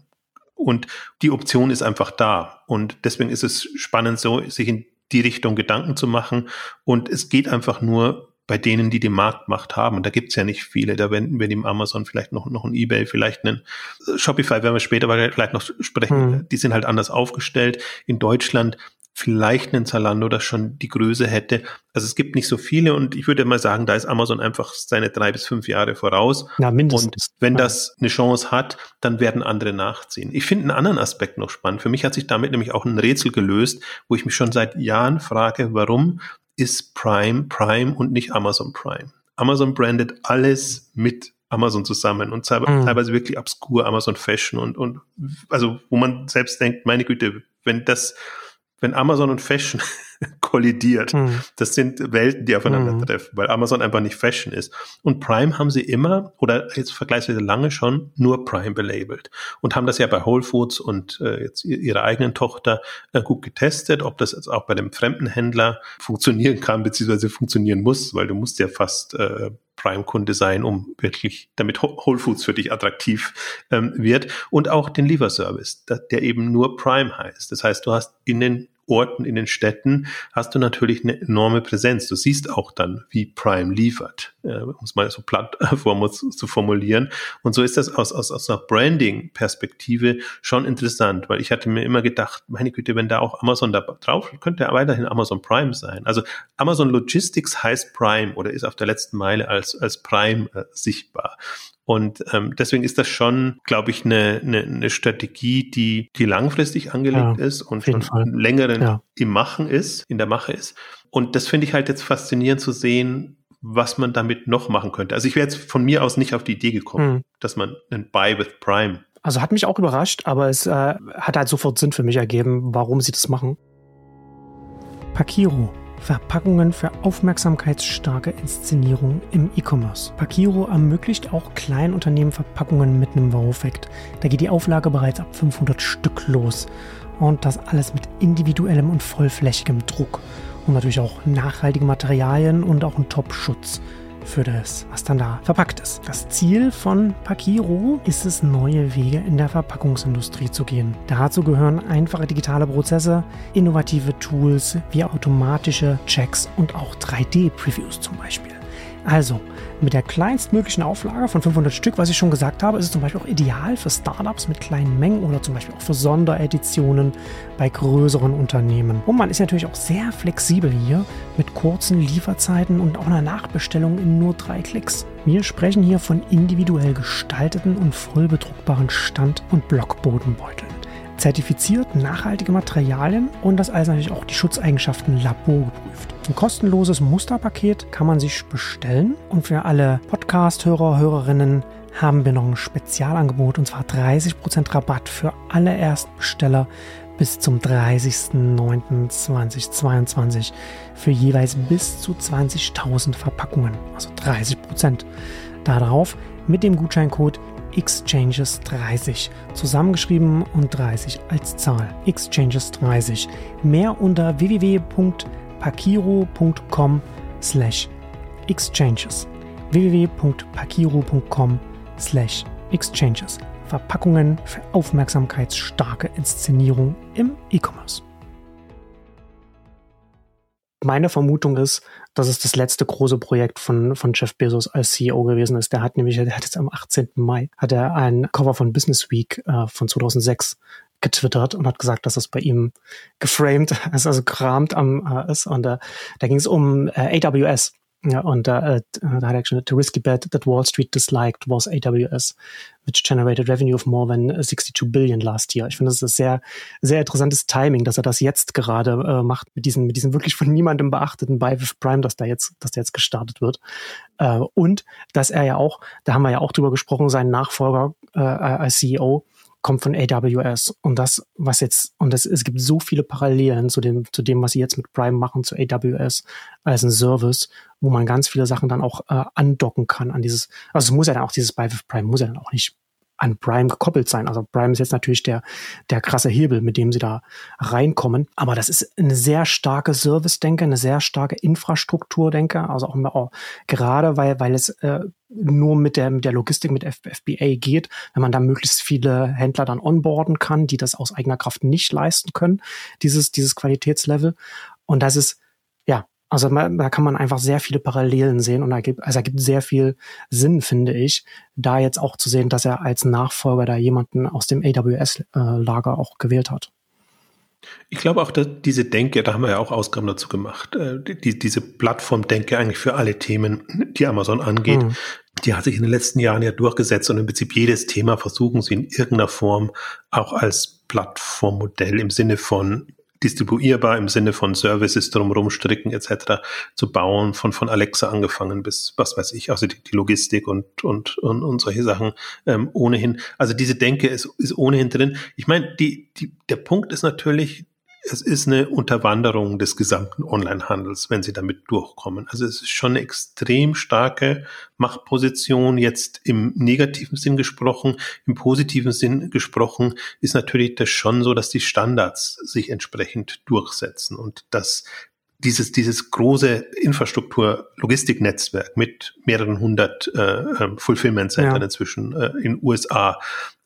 und die Option ist einfach da. Und deswegen ist es spannend, so sich in die Richtung Gedanken zu machen. Und es geht einfach nur bei denen, die die Marktmacht haben. Und da gibt's ja nicht viele. Da wenden wir dem Amazon vielleicht noch, noch ein Ebay, vielleicht einen Shopify, werden wir später vielleicht noch sprechen. Mhm. Die sind halt anders aufgestellt. In Deutschland vielleicht einen Zalando, das schon die Größe hätte. Also es gibt nicht so viele und ich würde mal sagen, da ist Amazon einfach seine drei bis fünf Jahre voraus. Ja, mindestens. Und wenn das eine Chance hat, dann werden andere nachziehen. Ich finde einen anderen Aspekt noch spannend. Für mich hat sich damit nämlich auch ein Rätsel gelöst, wo ich mich schon seit Jahren frage, warum ist Prime Prime und nicht Amazon Prime? Amazon brandet alles mit Amazon zusammen und mhm. teilweise wirklich obskur Amazon Fashion und, und also wo man selbst denkt, meine Güte, wenn das wenn Amazon und Fashion kollidiert. Mhm. Das sind Welten, die aufeinandertreffen, mhm. weil Amazon einfach nicht Fashion ist. Und Prime haben sie immer oder jetzt vergleichsweise lange schon nur Prime belabelt und haben das ja bei Whole Foods und äh, jetzt ihrer eigenen Tochter äh, gut getestet, ob das jetzt auch bei dem fremden Händler funktionieren kann beziehungsweise funktionieren muss, weil du musst ja fast äh, Prime-Kunde sein, um wirklich, damit Whole Foods für dich attraktiv ähm, wird. Und auch den Lieferservice, der eben nur Prime heißt. Das heißt, du hast in den Orten, in den Städten hast du natürlich eine enorme Präsenz. Du siehst auch dann, wie Prime liefert, äh, um es mal so platt zu formulieren. Und so ist das aus, aus, aus einer Branding-Perspektive schon interessant, weil ich hatte mir immer gedacht, meine Güte, wenn da auch Amazon da drauf, könnte weiterhin Amazon Prime sein. Also Amazon Logistics heißt Prime oder ist auf der letzten Meile als, als Prime äh, sichtbar. Und ähm, deswegen ist das schon, glaube ich, eine, eine, eine Strategie, die, die langfristig angelegt ja, ist und schon Fall. längeren ja. im Machen ist, in der Mache ist. Und das finde ich halt jetzt faszinierend zu sehen, was man damit noch machen könnte. Also ich wäre jetzt von mir aus nicht auf die Idee gekommen, hm. dass man einen Buy with Prime. Also hat mich auch überrascht, aber es äh, hat halt sofort Sinn für mich ergeben, warum sie das machen. Pakiro. Verpackungen für aufmerksamkeitsstarke Inszenierung im E-Commerce. Pakiro ermöglicht auch Kleinunternehmen Verpackungen mit einem Wow-Effekt. Da geht die Auflage bereits ab 500 Stück los. Und das alles mit individuellem und vollflächigem Druck. Und natürlich auch nachhaltige Materialien und auch ein Top-Schutz für das, was dann da verpackt ist. Das Ziel von Pakiro ist es, neue Wege in der Verpackungsindustrie zu gehen. Dazu gehören einfache digitale Prozesse, innovative Tools wie automatische Checks und auch 3D-Previews zum Beispiel. Also, mit der kleinstmöglichen Auflage von 500 Stück, was ich schon gesagt habe, ist es zum Beispiel auch ideal für Startups mit kleinen Mengen oder zum Beispiel auch für Sondereditionen bei größeren Unternehmen. Und man ist natürlich auch sehr flexibel hier mit kurzen Lieferzeiten und auch einer Nachbestellung in nur drei Klicks. Wir sprechen hier von individuell gestalteten und vollbedruckbaren Stand- und Blockbodenbeuteln zertifiziert nachhaltige Materialien und das alles natürlich auch die Schutzeigenschaften laborgeprüft. Ein kostenloses Musterpaket kann man sich bestellen und für alle Podcast-Hörer, Hörerinnen haben wir noch ein Spezialangebot und zwar 30% Rabatt für alle Erstbesteller bis zum 30.09.2022 für jeweils bis zu 20.000 Verpackungen, also 30%. Darauf mit dem Gutscheincode Exchanges 30. Zusammengeschrieben und 30 als Zahl. Exchanges 30. Mehr unter www.pakiro.com slash exchanges. www.pakiro.com slash exchanges. Verpackungen für aufmerksamkeitsstarke Inszenierung im E-Commerce. Meine Vermutung ist, dass es das letzte große Projekt von, von Jeff Bezos als CEO gewesen ist. Der hat nämlich, der hat jetzt am 18. Mai, hat er ein Cover von Business Week äh, von 2006 getwittert und hat gesagt, dass das bei ihm geframed, also, also gerahmt am äh, ist. Und äh, da ging es um äh, AWS. Ja, und äh, da hat er schon the risky bet that Wall Street disliked was AWS, which generated revenue of more than 62 billion last year. Ich finde, das ist sehr, sehr interessantes Timing, dass er das jetzt gerade äh, macht mit diesem, mit diesem wirklich von niemandem beachteten Buy with Prime, dass da jetzt, dass der jetzt gestartet wird. Äh, und dass er ja auch, da haben wir ja auch drüber gesprochen, seinen Nachfolger äh, als CEO kommt von AWS. Und das, was jetzt, und das, es gibt so viele Parallelen zu dem, zu dem, was sie jetzt mit Prime machen, zu AWS als ein Service, wo man ganz viele Sachen dann auch äh, andocken kann an dieses, also es muss ja dann auch dieses with Prime, muss ja dann auch nicht an Prime gekoppelt sein. Also Prime ist jetzt natürlich der, der krasse Hebel, mit dem sie da reinkommen. Aber das ist eine sehr starke Service-Denke, eine sehr starke Infrastruktur-Denke. Also auch, auch gerade, weil, weil es äh, nur mit der, mit der Logistik, mit FBA geht, wenn man da möglichst viele Händler dann onboarden kann, die das aus eigener Kraft nicht leisten können, dieses, dieses Qualitätslevel. Und das ist, ja, also da kann man einfach sehr viele Parallelen sehen und da gibt, also da gibt sehr viel Sinn, finde ich, da jetzt auch zu sehen, dass er als Nachfolger da jemanden aus dem AWS-Lager auch gewählt hat. Ich glaube auch, dass diese Denke, da haben wir ja auch Ausgaben dazu gemacht, äh, die, diese Plattformdenke eigentlich für alle Themen, die Amazon angeht, mhm. die hat sich in den letzten Jahren ja durchgesetzt und im Prinzip jedes Thema versuchen sie in irgendeiner Form auch als Plattformmodell im Sinne von distribuierbar im Sinne von Services drumherum stricken etc. zu bauen, von, von Alexa angefangen bis, was weiß ich, also die, die Logistik und, und, und, und solche Sachen ähm, ohnehin. Also diese Denke ist, ist ohnehin drin. Ich meine, die, die, der Punkt ist natürlich, es ist eine Unterwanderung des gesamten Onlinehandels, wenn sie damit durchkommen. Also es ist schon eine extrem starke Machtposition jetzt im negativen Sinn gesprochen. Im positiven Sinn gesprochen ist natürlich das schon so, dass die Standards sich entsprechend durchsetzen und dass dieses, dieses große Infrastruktur-Logistiknetzwerk mit mehreren hundert äh, ähm, Fulfillment-Centern ja. inzwischen äh, in USA,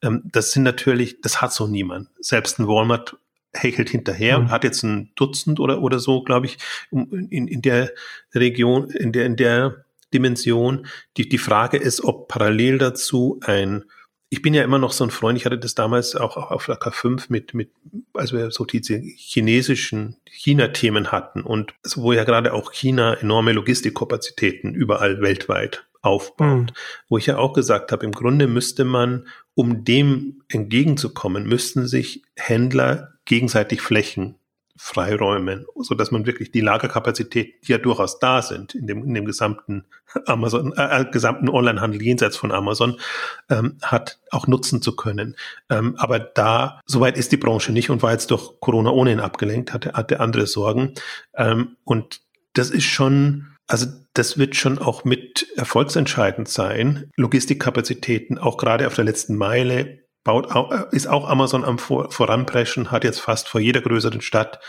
ähm, das sind natürlich, das hat so niemand. Selbst ein Walmart hechelt hinterher mhm. und hat jetzt ein Dutzend oder, oder so, glaube ich, in, in der Region, in der, in der Dimension. Die, die Frage ist, ob parallel dazu ein ich bin ja immer noch so ein Freund, ich hatte das damals auch auf der K5 mit, mit, als wir so diese chinesischen China-Themen hatten und wo ja gerade auch China enorme Logistikkapazitäten überall weltweit aufbaut. Mhm. Wo ich ja auch gesagt habe, im Grunde müsste man, um dem entgegenzukommen, müssten sich Händler gegenseitig Flächen freiräumen, so dass man wirklich die Lagerkapazität, die ja durchaus da sind in dem, in dem gesamten Amazon, äh, äh, gesamten Onlinehandel jenseits von Amazon, ähm, hat, auch nutzen zu können. Ähm, aber da, soweit ist die Branche nicht und war jetzt durch Corona ohnehin abgelenkt, hatte, hatte andere Sorgen. Ähm, und das ist schon, also das wird schon auch mit erfolgsentscheidend sein. Logistikkapazitäten, auch gerade auf der letzten Meile, baut, ist auch Amazon am Voranpreschen, hat jetzt fast vor jeder größeren Stadt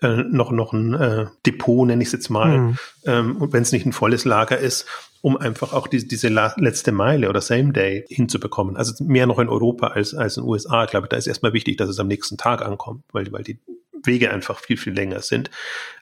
äh, noch, noch ein äh, Depot, nenne ich es jetzt mal, mhm. ähm, wenn es nicht ein volles Lager ist, um einfach auch die, diese letzte Meile oder Same Day hinzubekommen. Also mehr noch in Europa als, als in den USA. Ich glaube, da ist erstmal wichtig, dass es am nächsten Tag ankommt, weil, weil die Wege einfach viel, viel länger sind.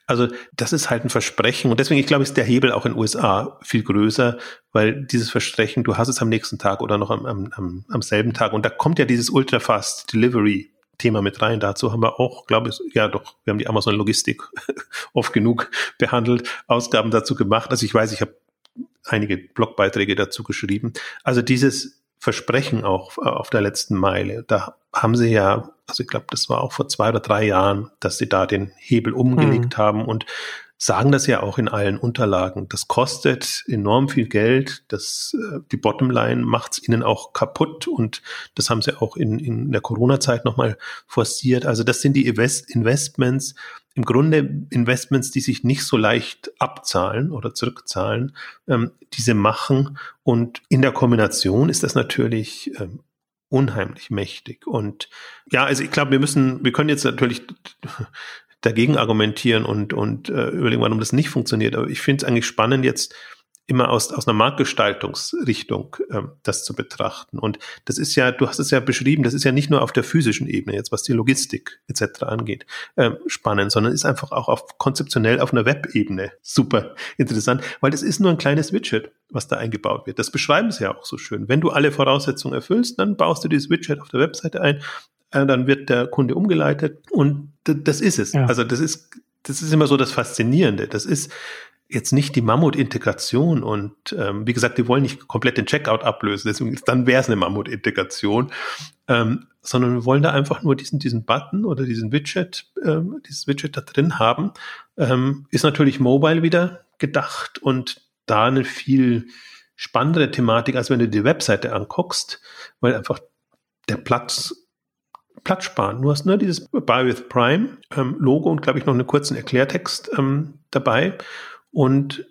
Also das ist halt ein Versprechen und deswegen, ich glaube, ist der Hebel auch in den USA viel größer, weil dieses Versprechen, du hast es am nächsten Tag oder noch am, am, am selben Tag und da kommt ja dieses Ultra-Fast Delivery Thema mit rein. Dazu haben wir auch, glaube ich, ja doch, wir haben die Amazon Logistik oft genug behandelt, Ausgaben dazu gemacht. Also ich weiß, ich habe einige Blogbeiträge dazu geschrieben. Also dieses Versprechen auch äh, auf der letzten Meile, da haben sie ja also ich glaube, das war auch vor zwei oder drei Jahren, dass sie da den Hebel umgelegt mhm. haben und sagen das ja auch in allen Unterlagen. Das kostet enorm viel Geld. Das, äh, die Bottomline macht es ihnen auch kaputt und das haben sie auch in, in der Corona-Zeit nochmal forciert. Also das sind die Invest Investments, im Grunde Investments, die sich nicht so leicht abzahlen oder zurückzahlen, ähm, diese machen. Und in der Kombination ist das natürlich ähm, unheimlich mächtig. Und ja, also ich glaube, wir müssen, wir können jetzt natürlich dagegen argumentieren und, und äh, überlegen, warum das nicht funktioniert. Aber ich finde es eigentlich spannend, jetzt immer aus, aus einer Marktgestaltungsrichtung ähm, das zu betrachten. Und das ist ja, du hast es ja beschrieben, das ist ja nicht nur auf der physischen Ebene, jetzt was die Logistik etc. angeht, ähm, spannend, sondern ist einfach auch auf konzeptionell auf einer Webebene super interessant, weil das ist nur ein kleines Widget, was da eingebaut wird. Das beschreiben sie ja auch so schön. Wenn du alle Voraussetzungen erfüllst, dann baust du dieses Widget auf der Webseite ein, äh, dann wird der Kunde umgeleitet und das ist es. Ja. Also das ist das ist immer so das Faszinierende. Das ist jetzt nicht die Mammut-Integration und ähm, wie gesagt, die wollen nicht komplett den Checkout ablösen, deswegen dann wäre es eine Mammut-Integration, ähm, sondern wir wollen da einfach nur diesen diesen Button oder diesen Widget, ähm, dieses Widget da drin haben. Ähm, ist natürlich mobile wieder gedacht und da eine viel spannendere Thematik, als wenn du die Webseite anguckst, weil einfach der Platz Platz sparen. Du hast nur dieses Buy with Prime ähm, Logo und glaube ich noch einen kurzen Erklärtext ähm, dabei und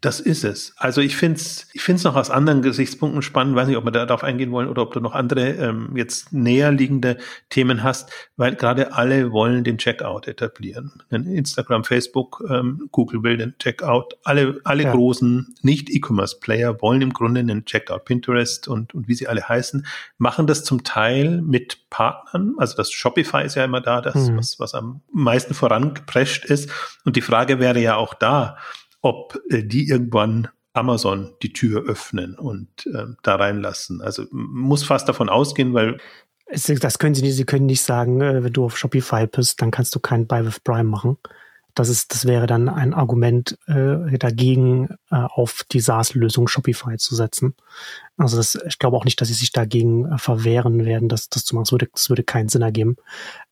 das ist es. Also ich finde es ich find's noch aus anderen Gesichtspunkten spannend. Weiß nicht, ob wir da darauf eingehen wollen oder ob du noch andere ähm, jetzt näher liegende Themen hast, weil gerade alle wollen den Checkout etablieren. Instagram, Facebook, ähm, Google will den Checkout. Alle, alle ja. großen Nicht-E-Commerce-Player wollen im Grunde einen Checkout. Pinterest und, und wie sie alle heißen, machen das zum Teil mit Partnern. Also das Shopify ist ja immer da, das, mhm. was, was am meisten vorangeprescht ist. Und die Frage wäre ja auch da, ob äh, die irgendwann Amazon die Tür öffnen und äh, da reinlassen. Also muss fast davon ausgehen, weil das können sie nicht, sie können nicht sagen, äh, wenn du auf Shopify bist, dann kannst du kein Buy with Prime machen. Das ist, das wäre dann ein Argument äh, dagegen, äh, auf die SaaS-Lösung Shopify zu setzen. Also das, ich glaube auch nicht, dass sie sich dagegen äh, verwehren werden, dass das zu machen. Das würde, das würde keinen Sinn ergeben.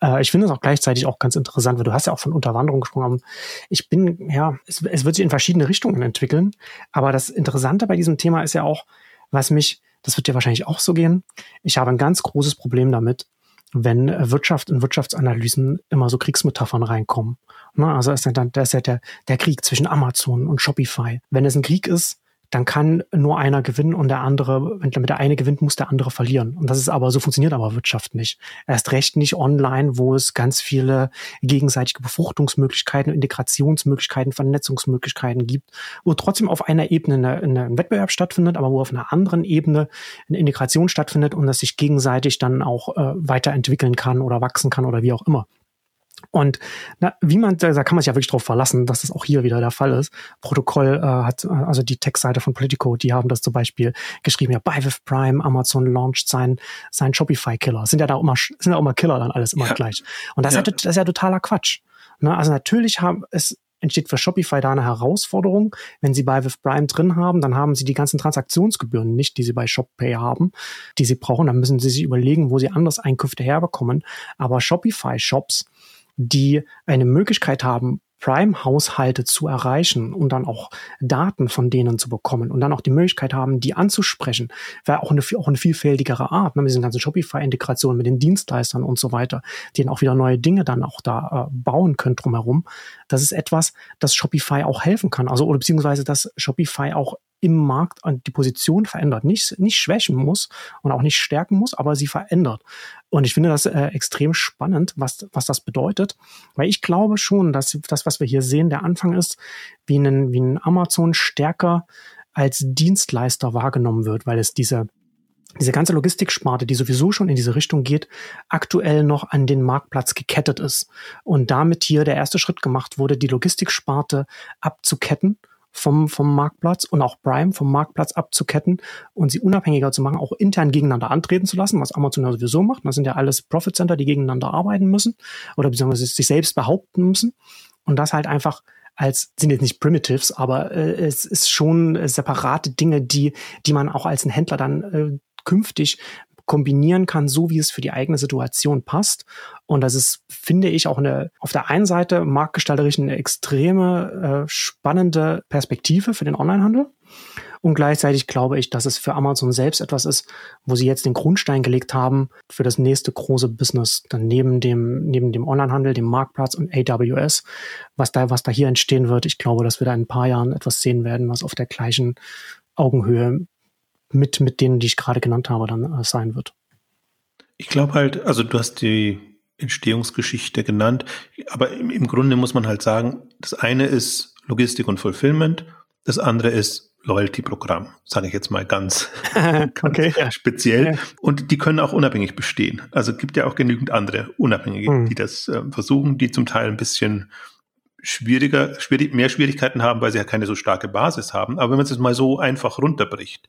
Äh, ich finde es auch gleichzeitig auch ganz interessant, weil du hast ja auch von Unterwanderung gesprochen. Ich bin, ja, es, es wird sich in verschiedene Richtungen entwickeln. Aber das Interessante bei diesem Thema ist ja auch, was mich, das wird dir wahrscheinlich auch so gehen. Ich habe ein ganz großes Problem damit, wenn Wirtschaft und Wirtschaftsanalysen immer so Kriegsmetaphern reinkommen. Ne? Also ist dann, da ist ja der, der Krieg zwischen Amazon und Shopify. Wenn es ein Krieg ist, dann kann nur einer gewinnen und der andere, wenn damit der eine gewinnt, muss der andere verlieren. Und das ist aber, so funktioniert aber Wirtschaft nicht. Erst recht nicht online, wo es ganz viele gegenseitige Befruchtungsmöglichkeiten, Integrationsmöglichkeiten, Vernetzungsmöglichkeiten gibt, wo trotzdem auf einer Ebene ein Wettbewerb stattfindet, aber wo auf einer anderen Ebene eine Integration stattfindet und das sich gegenseitig dann auch äh, weiterentwickeln kann oder wachsen kann oder wie auch immer. Und na, wie man, da kann man sich ja wirklich darauf verlassen, dass das auch hier wieder der Fall ist. Protokoll äh, hat, äh, also die Textseite von Politico, die haben das zum Beispiel geschrieben, ja, bei with Prime, Amazon launcht sein, sein Shopify-Killer. Sind ja da immer, sind ja auch immer Killer dann alles immer ja. gleich. Und das, ja. Ist ja, das ist ja totaler Quatsch. Ne? Also natürlich haben es entsteht für Shopify da eine Herausforderung. Wenn Sie bei With Prime drin haben, dann haben Sie die ganzen Transaktionsgebühren nicht, die Sie bei ShopPay haben, die Sie brauchen. Dann müssen Sie sich überlegen, wo Sie anders Einkünfte herbekommen. Aber Shopify-Shops die eine Möglichkeit haben, Prime-Haushalte zu erreichen und dann auch Daten von denen zu bekommen und dann auch die Möglichkeit haben, die anzusprechen, wäre auch eine, auch eine vielfältigere Art, ne, mit diesen ganzen Shopify-Integrationen, mit den Dienstleistern und so weiter, die dann auch wieder neue Dinge dann auch da äh, bauen können drumherum. Das ist etwas, das Shopify auch helfen kann. Also, oder beziehungsweise, dass Shopify auch im Markt die Position verändert. Nicht, nicht schwächen muss und auch nicht stärken muss, aber sie verändert. Und ich finde das äh, extrem spannend, was, was das bedeutet, weil ich glaube schon, dass das, was wir hier sehen, der Anfang ist, wie ein, wie ein Amazon stärker als Dienstleister wahrgenommen wird, weil es diese diese ganze Logistiksparte, die sowieso schon in diese Richtung geht, aktuell noch an den Marktplatz gekettet ist. Und damit hier der erste Schritt gemacht wurde, die Logistiksparte abzuketten vom, vom Marktplatz und auch Prime vom Marktplatz abzuketten und sie unabhängiger zu machen, auch intern gegeneinander antreten zu lassen, was Amazon ja sowieso macht. Das sind ja alles Profit Center, die gegeneinander arbeiten müssen oder beziehungsweise sich selbst behaupten müssen. Und das halt einfach als sind jetzt nicht Primitives, aber äh, es ist schon separate Dinge, die die man auch als ein Händler dann äh, künftig kombinieren kann, so wie es für die eigene Situation passt. Und das ist, finde ich, auch eine, auf der einen Seite marktgestalterisch eine extreme, äh, spannende Perspektive für den Onlinehandel. Und gleichzeitig glaube ich, dass es für Amazon selbst etwas ist, wo sie jetzt den Grundstein gelegt haben für das nächste große Business, dann neben dem, neben dem Onlinehandel, dem Marktplatz und AWS, was da, was da hier entstehen wird. Ich glaube, dass wir da in ein paar Jahren etwas sehen werden, was auf der gleichen Augenhöhe mit, mit denen, die ich gerade genannt habe, dann äh, sein wird. Ich glaube halt, also du hast die Entstehungsgeschichte genannt, aber im, im Grunde muss man halt sagen, das eine ist Logistik und Fulfillment, das andere ist Loyalty-Programm, sage ich jetzt mal ganz, ganz okay, ja. speziell. Ja. Und die können auch unabhängig bestehen. Also gibt ja auch genügend andere Unabhängige, mhm. die das äh, versuchen, die zum Teil ein bisschen schwieriger, schwierig, mehr Schwierigkeiten haben, weil sie ja keine so starke Basis haben. Aber wenn man es jetzt mal so einfach runterbricht,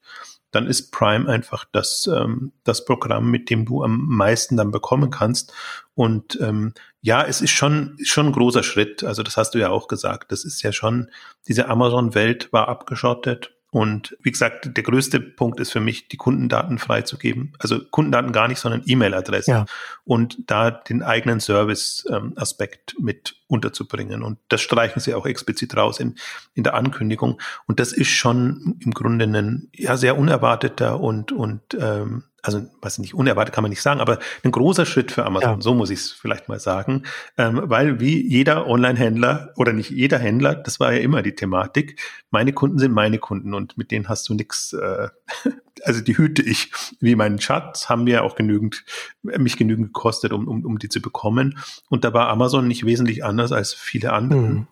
dann ist Prime einfach das, ähm, das Programm, mit dem du am meisten dann bekommen kannst. Und ähm, ja, es ist schon, schon ein großer Schritt. Also das hast du ja auch gesagt. Das ist ja schon, diese Amazon-Welt war abgeschottet und wie gesagt, der größte Punkt ist für mich, die Kundendaten freizugeben. Also Kundendaten gar nicht, sondern E-Mail-Adresse. Ja. Und da den eigenen Service-Aspekt ähm, mit unterzubringen. Und das streichen sie auch explizit raus in, in der Ankündigung. Und das ist schon im Grunde ein ja, sehr unerwarteter und, und ähm, also was nicht unerwartet kann man nicht sagen, aber ein großer Schritt für Amazon, ja. so muss ich es vielleicht mal sagen, ähm, weil wie jeder Online-Händler oder nicht jeder Händler, das war ja immer die Thematik, meine Kunden sind meine Kunden und mit denen hast du nichts, äh, also die hüte ich wie meinen Schatz, haben mir auch genügend, mich genügend gekostet, um, um, um die zu bekommen und da war Amazon nicht wesentlich anders als viele andere. Mhm.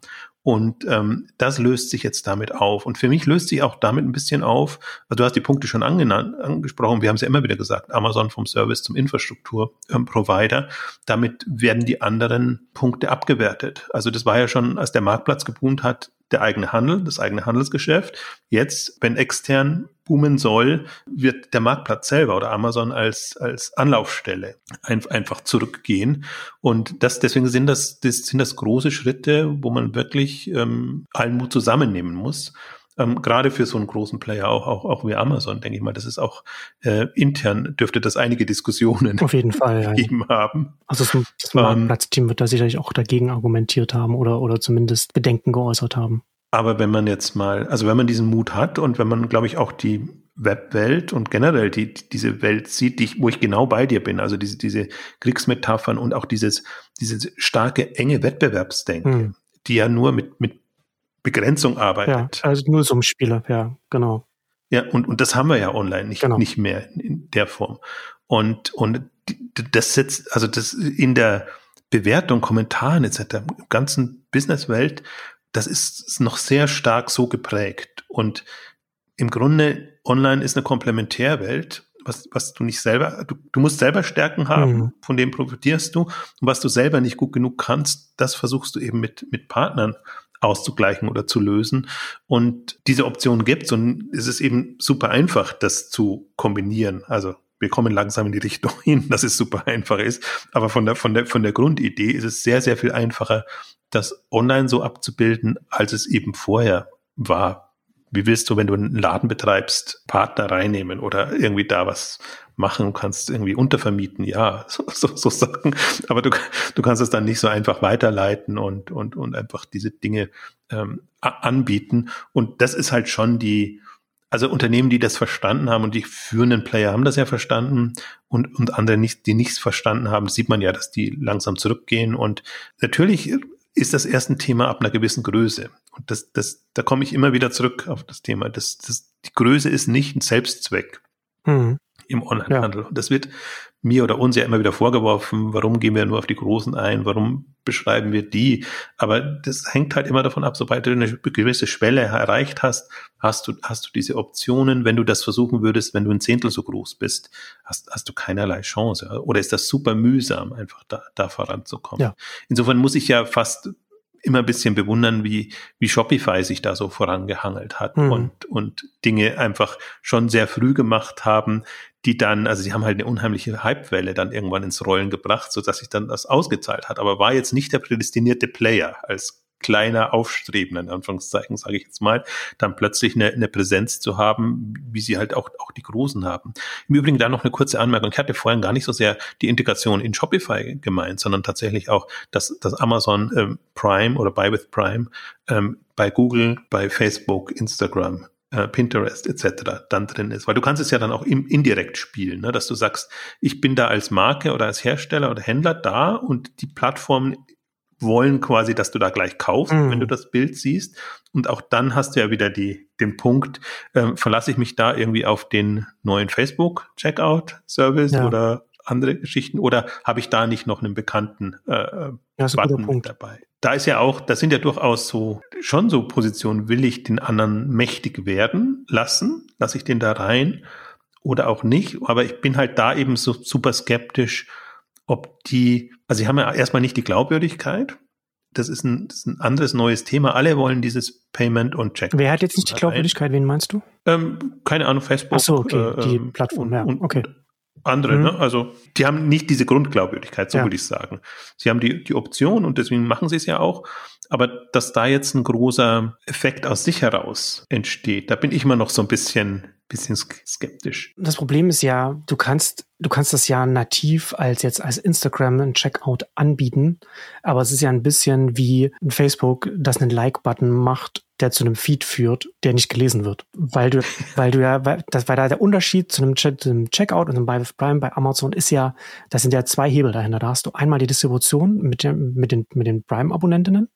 Und ähm, das löst sich jetzt damit auf. Und für mich löst sich auch damit ein bisschen auf, also du hast die Punkte schon angesprochen, wir haben es ja immer wieder gesagt, Amazon vom Service zum Infrastrukturprovider. Ähm, damit werden die anderen Punkte abgewertet. Also das war ja schon, als der Marktplatz geboomt hat, der eigene Handel, das eigene Handelsgeschäft. Jetzt, wenn extern boomen soll, wird der Marktplatz selber oder Amazon als, als Anlaufstelle ein, einfach zurückgehen. Und das, deswegen sind das, das sind das große Schritte, wo man wirklich ähm, allen Mut zusammennehmen muss. Ähm, gerade für so einen großen Player, auch, auch, auch wie Amazon, denke ich mal, das ist auch äh, intern dürfte das einige Diskussionen auf jeden Fall ja. gegeben haben. Also das, das Marktplatzteam wird da sicherlich auch dagegen argumentiert haben oder, oder zumindest Bedenken geäußert haben. Aber wenn man jetzt mal, also wenn man diesen Mut hat und wenn man, glaube ich, auch die Webwelt und generell die, diese Welt sieht, die ich, wo ich genau bei dir bin, also diese, diese Kriegsmetaphern und auch dieses, dieses starke, enge Wettbewerbsdenken, hm. die ja nur mit, mit Begrenzung arbeitet. Ja, also nur so Spiele, ja, genau. Ja, und, und das haben wir ja online nicht, genau. nicht mehr in der Form. Und, und das setzt, also das in der Bewertung, Kommentaren etc., ganzen Businesswelt das ist noch sehr stark so geprägt. Und im Grunde, online ist eine Komplementärwelt, was, was du nicht selber, du, du musst selber Stärken haben, mhm. von dem profitierst du. Und was du selber nicht gut genug kannst, das versuchst du eben mit, mit Partnern auszugleichen oder zu lösen. Und diese Option gibt es und es ist eben super einfach, das zu kombinieren. Also wir kommen langsam in die Richtung hin, dass es super einfach ist. Aber von der, von der, von der Grundidee ist es sehr, sehr viel einfacher, das online so abzubilden, als es eben vorher war. wie willst du, wenn du einen Laden betreibst, Partner reinnehmen oder irgendwie da was machen, kannst irgendwie untervermieten, ja, so, so, so Sachen. Aber du, du kannst es dann nicht so einfach weiterleiten und, und, und einfach diese Dinge ähm, anbieten. Und das ist halt schon die, also Unternehmen, die das verstanden haben und die führenden Player haben das ja verstanden und, und andere nicht, die nichts verstanden haben, sieht man ja, dass die langsam zurückgehen. Und natürlich ist das erst ein Thema ab einer gewissen Größe. Und das, das, da komme ich immer wieder zurück auf das Thema. Das, das, die Größe ist nicht ein Selbstzweck. Mhm im Onlinehandel. Ja. Und das wird mir oder uns ja immer wieder vorgeworfen, warum gehen wir nur auf die Großen ein, warum beschreiben wir die. Aber das hängt halt immer davon ab, sobald du eine gewisse Schwelle erreicht hast, hast du, hast du diese Optionen. Wenn du das versuchen würdest, wenn du ein Zehntel so groß bist, hast, hast du keinerlei Chance. Oder ist das super mühsam, einfach da, da voranzukommen. Ja. Insofern muss ich ja fast immer ein bisschen bewundern, wie, wie Shopify sich da so vorangehangelt hat mhm. und, und Dinge einfach schon sehr früh gemacht haben, die dann, also sie haben halt eine unheimliche Hypewelle dann irgendwann ins Rollen gebracht, so dass sich dann das ausgezahlt hat, aber war jetzt nicht der prädestinierte Player als kleiner Aufstrebender, in Anführungszeichen, sage ich jetzt mal, dann plötzlich eine, eine Präsenz zu haben, wie sie halt auch, auch die Großen haben. Im Übrigen da noch eine kurze Anmerkung. Ich hatte vorhin gar nicht so sehr die Integration in Shopify gemeint, sondern tatsächlich auch, dass, dass Amazon ähm, Prime oder Buy with Prime ähm, bei Google, bei Facebook, Instagram äh, Pinterest etc. dann drin ist. Weil du kannst es ja dann auch im, indirekt spielen, ne? dass du sagst, ich bin da als Marke oder als Hersteller oder Händler da und die Plattformen wollen quasi, dass du da gleich kaufst, mhm. wenn du das Bild siehst. Und auch dann hast du ja wieder die, den Punkt, ähm, verlasse ich mich da irgendwie auf den neuen Facebook-Checkout-Service ja. oder andere Geschichten oder habe ich da nicht noch einen bekannten äh, ja, Button dabei? Da ist ja auch, das sind ja durchaus so schon so Positionen, will ich den anderen mächtig werden lassen? Lasse ich den da rein oder auch nicht? Aber ich bin halt da eben so super skeptisch, ob die, also sie haben ja erstmal nicht die Glaubwürdigkeit. Das ist, ein, das ist ein anderes neues Thema. Alle wollen dieses Payment und Check. Wer hat jetzt nicht die Glaubwürdigkeit? Wen meinst du? Ähm, keine Ahnung, Facebook. Ach so, okay, äh, die ähm, Plattform, ja, okay. andere, mhm. ne? Also die haben nicht diese Grundglaubwürdigkeit, so ja. würde ich sagen. Sie haben die, die Option und deswegen machen sie es ja auch. Aber dass da jetzt ein großer Effekt aus sich heraus entsteht, da bin ich immer noch so ein bisschen bisschen skeptisch. Das Problem ist ja, du kannst, du kannst das ja nativ als jetzt als Instagram ein Checkout anbieten, aber es ist ja ein bisschen wie ein Facebook, das einen Like-Button macht, der zu einem Feed führt, der nicht gelesen wird. Weil du, weil du ja, weil, das, weil da der Unterschied zu einem, Check, zu einem Checkout und einem Buy with Prime bei Amazon ist ja, das sind ja zwei Hebel dahinter. Da hast du einmal die Distribution mit, dem, mit den, mit den Prime-Abonnentinnen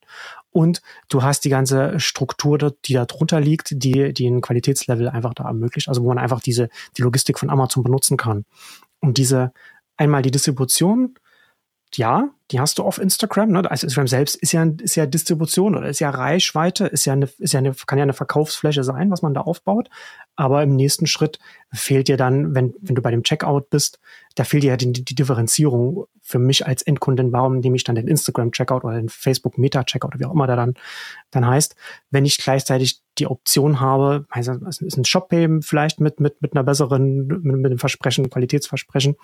und du hast die ganze Struktur, die da drunter liegt, die, die ein Qualitätslevel einfach da ermöglicht, also wo man einfach diese, die Logistik von Amazon benutzen kann. Und diese, einmal die Distribution, ja, die hast du auf Instagram. Ne? Also Instagram selbst ist ja, ist ja Distribution oder ist ja Reichweite, ist ja eine, ist ja eine, kann ja eine Verkaufsfläche sein, was man da aufbaut. Aber im nächsten Schritt fehlt dir dann, wenn, wenn du bei dem Checkout bist, da fehlt dir ja die, die Differenzierung für mich als Endkundin. Warum nehme ich dann den Instagram Checkout oder den Facebook Meta Checkout oder wie auch immer der dann, dann heißt, wenn ich gleichzeitig die Option habe, also ist ein Shop vielleicht mit, mit, mit einer besseren, mit, mit einem Versprechen, Qualitätsversprechen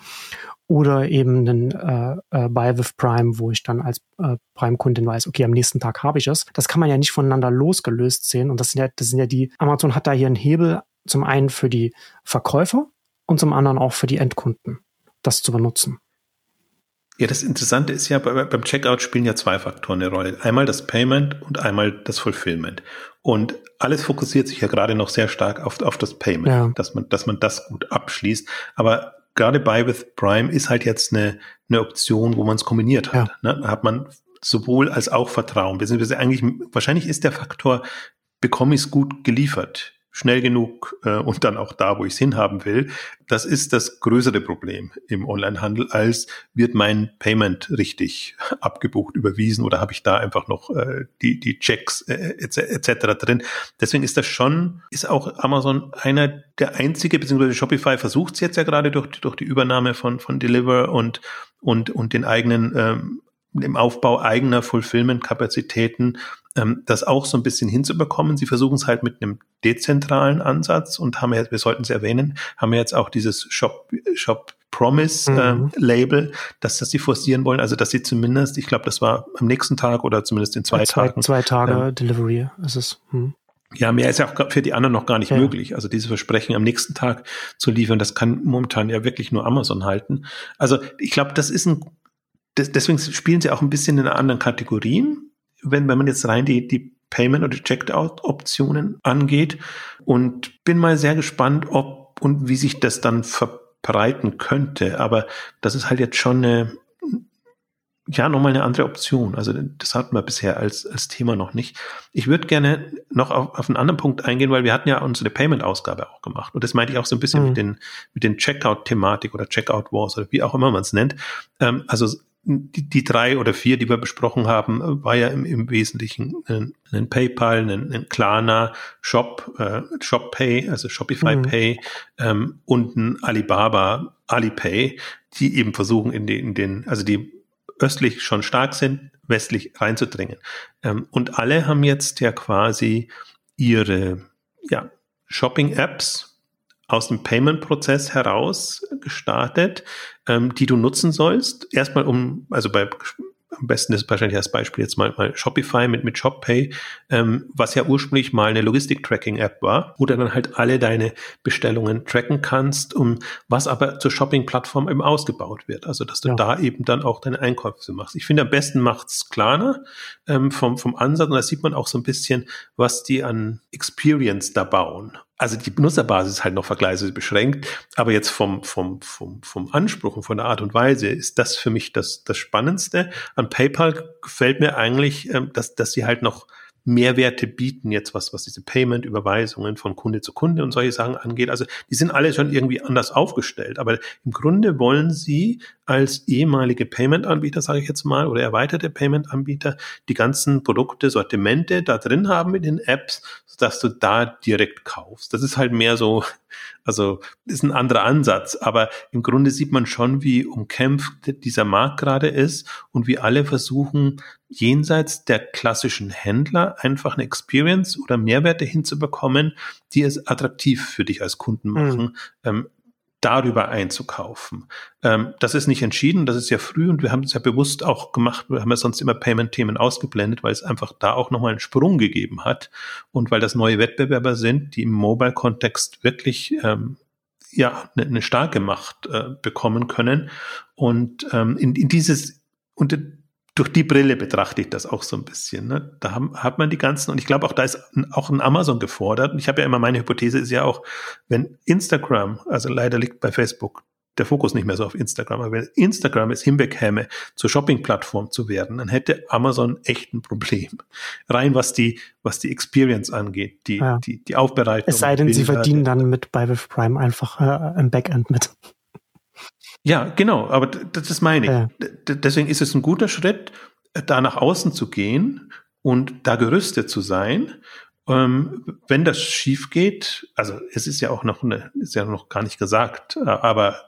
oder eben einen äh, äh, Buy with Prime, wo ich dann als äh, Prime-Kundin weiß, okay, am nächsten Tag habe ich es. Das kann man ja nicht voneinander losgelöst sehen. Und das sind ja, das sind ja die, Amazon hat da hier einen Hebel, zum einen für die Verkäufer und zum anderen auch für die Endkunden, das zu benutzen. Ja, das Interessante ist ja, beim Checkout spielen ja zwei Faktoren eine Rolle. Einmal das Payment und einmal das Fulfillment. Und alles fokussiert sich ja gerade noch sehr stark auf, auf das Payment, ja. dass man, dass man das gut abschließt. Aber gerade Buy with Prime ist halt jetzt eine, eine Option, wo man es kombiniert hat. Ja. Ne? Da hat man sowohl als auch Vertrauen. Beziehungsweise eigentlich, wahrscheinlich ist der Faktor, bekomme ich es gut geliefert schnell genug äh, und dann auch da, wo ich es hinhaben will. Das ist das größere Problem im Onlinehandel, als wird mein Payment richtig abgebucht, überwiesen oder habe ich da einfach noch äh, die, die Checks äh, etc. Et drin. Deswegen ist das schon, ist auch Amazon einer der einzige, beziehungsweise Shopify versucht es jetzt ja gerade durch, durch die Übernahme von, von Deliver und, und, und den eigenen ähm, im Aufbau eigener Fulfillment-Kapazitäten ähm, das auch so ein bisschen hinzubekommen. Sie versuchen es halt mit einem dezentralen Ansatz und haben jetzt, wir sollten es erwähnen, haben jetzt auch dieses Shop, Shop Promise mhm. Label, dass das sie forcieren wollen, also dass sie zumindest, ich glaube, das war am nächsten Tag oder zumindest in zwei, zwei Tagen. Zwei Tage ähm, Delivery ist es. Hm Ja, mehr ist ja auch für die anderen noch gar nicht ja. möglich. Also diese Versprechen am nächsten Tag zu liefern, das kann momentan ja wirklich nur Amazon halten. Also ich glaube, das ist ein, deswegen spielen sie auch ein bisschen in anderen Kategorien. Wenn, wenn man jetzt rein die, die Payment- oder Checkout-Optionen angeht. Und bin mal sehr gespannt, ob und wie sich das dann verbreiten könnte. Aber das ist halt jetzt schon eine, ja, nochmal eine andere Option. Also das hatten wir bisher als, als Thema noch nicht. Ich würde gerne noch auf, auf einen anderen Punkt eingehen, weil wir hatten ja unsere Payment-Ausgabe auch gemacht. Und das meinte ich auch so ein bisschen mhm. mit den, mit den Checkout-Thematik oder Checkout-Wars oder wie auch immer man es nennt. Ähm, also die, die drei oder vier, die wir besprochen haben, war ja im, im Wesentlichen ein, ein PayPal, ein, ein Klarna, Shop, äh, Shop Pay, also Shopify mhm. Pay ähm, und ein Alibaba Alipay, die eben versuchen in den, in den, also die östlich schon stark sind, westlich reinzudringen. Ähm, und alle haben jetzt ja quasi ihre ja, Shopping-Apps aus dem Payment-Prozess heraus gestartet, ähm, die du nutzen sollst. Erstmal um, also bei am besten ist wahrscheinlich als Beispiel jetzt mal, mal Shopify mit, mit ShopPay, ähm, was ja ursprünglich mal eine Logistik-Tracking-App war, wo du dann halt alle deine Bestellungen tracken kannst, um was aber zur Shopping-Plattform eben ausgebaut wird. Also, dass du ja. da eben dann auch deine Einkäufe machst. Ich finde, am besten macht's Klarna ähm, vom, vom Ansatz und da sieht man auch so ein bisschen, was die an Experience da bauen also die Benutzerbasis ist halt noch vergleichsweise beschränkt, aber jetzt vom, vom, vom, vom Anspruch und von der Art und Weise ist das für mich das, das Spannendste. An PayPal gefällt mir eigentlich, ähm, dass, dass sie halt noch Mehrwerte bieten, jetzt was, was diese Payment-Überweisungen von Kunde zu Kunde und solche Sachen angeht. Also die sind alle schon irgendwie anders aufgestellt. Aber im Grunde wollen sie als ehemalige Payment-Anbieter, sage ich jetzt mal, oder erweiterte Payment-Anbieter, die ganzen Produkte, Sortimente da drin haben in den Apps, dass du da direkt kaufst. Das ist halt mehr so, also ist ein anderer Ansatz, aber im Grunde sieht man schon, wie umkämpft dieser Markt gerade ist und wie alle versuchen, jenseits der klassischen Händler einfach eine Experience oder Mehrwerte hinzubekommen, die es attraktiv für dich als Kunden machen. Mhm. Ähm, darüber einzukaufen. Ähm, das ist nicht entschieden, das ist ja früh und wir haben es ja bewusst auch gemacht, wir haben ja sonst immer Payment-Themen ausgeblendet, weil es einfach da auch nochmal einen Sprung gegeben hat und weil das neue Wettbewerber sind, die im Mobile-Kontext wirklich ähm, ja eine, eine starke Macht äh, bekommen können und ähm, in, in dieses und durch die Brille betrachte ich das auch so ein bisschen. Ne? Da haben, hat man die ganzen, und ich glaube auch, da ist auch ein Amazon gefordert. Und ich habe ja immer, meine Hypothese ist ja auch, wenn Instagram, also leider liegt bei Facebook der Fokus nicht mehr so auf Instagram, aber wenn Instagram es hinbekäme, zur Shopping-Plattform zu werden, dann hätte Amazon echt ein Problem. Rein was die, was die Experience angeht, die, ja. die, die Aufbereitung. Es sei denn, sie verdienen dann mit bei With Prime einfach äh, im Backend mit. Ja, genau, aber das meine ich. Ja. Deswegen ist es ein guter Schritt, da nach außen zu gehen und da gerüstet zu sein. Ähm, wenn das schief geht, also es ist ja auch noch eine, ist ja noch gar nicht gesagt, aber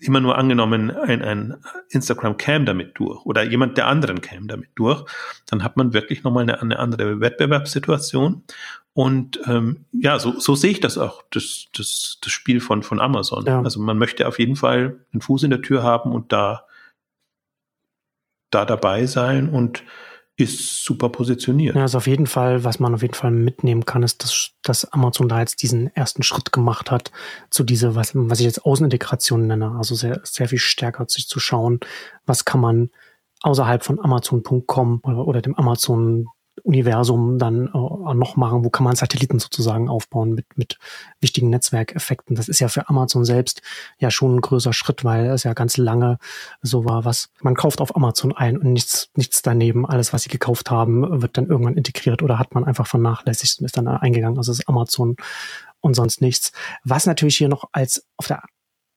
immer nur angenommen, ein, ein Instagram käme damit durch oder jemand der anderen käme damit durch, dann hat man wirklich nochmal eine, eine andere Wettbewerbssituation. Und ähm, ja, so, so sehe ich das auch, das, das, das Spiel von, von Amazon. Ja. Also man möchte auf jeden Fall einen Fuß in der Tür haben und da, da dabei sein und ist super positioniert. Ja, also auf jeden Fall, was man auf jeden Fall mitnehmen kann, ist, dass, dass Amazon da jetzt diesen ersten Schritt gemacht hat zu dieser, was, was ich jetzt Außenintegration nenne. Also sehr, sehr viel stärker sich zu schauen, was kann man außerhalb von Amazon.com oder, oder dem Amazon Universum dann äh, noch machen? Wo kann man Satelliten sozusagen aufbauen mit, mit wichtigen Netzwerkeffekten? Das ist ja für Amazon selbst ja schon ein größer Schritt, weil es ja ganz lange so war, was man kauft auf Amazon ein und nichts, nichts daneben. Alles, was sie gekauft haben, wird dann irgendwann integriert oder hat man einfach vernachlässigt und ist dann eingegangen. Also ist Amazon und sonst nichts. Was natürlich hier noch als auf der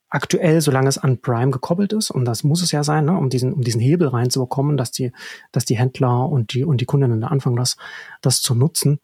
aktuell, solange es an Prime gekoppelt ist, und das muss es ja sein, ne, um diesen, um diesen Hebel reinzubekommen, dass die, dass die Händler und die, und die Kundinnen anfangen, das, das zu nutzen,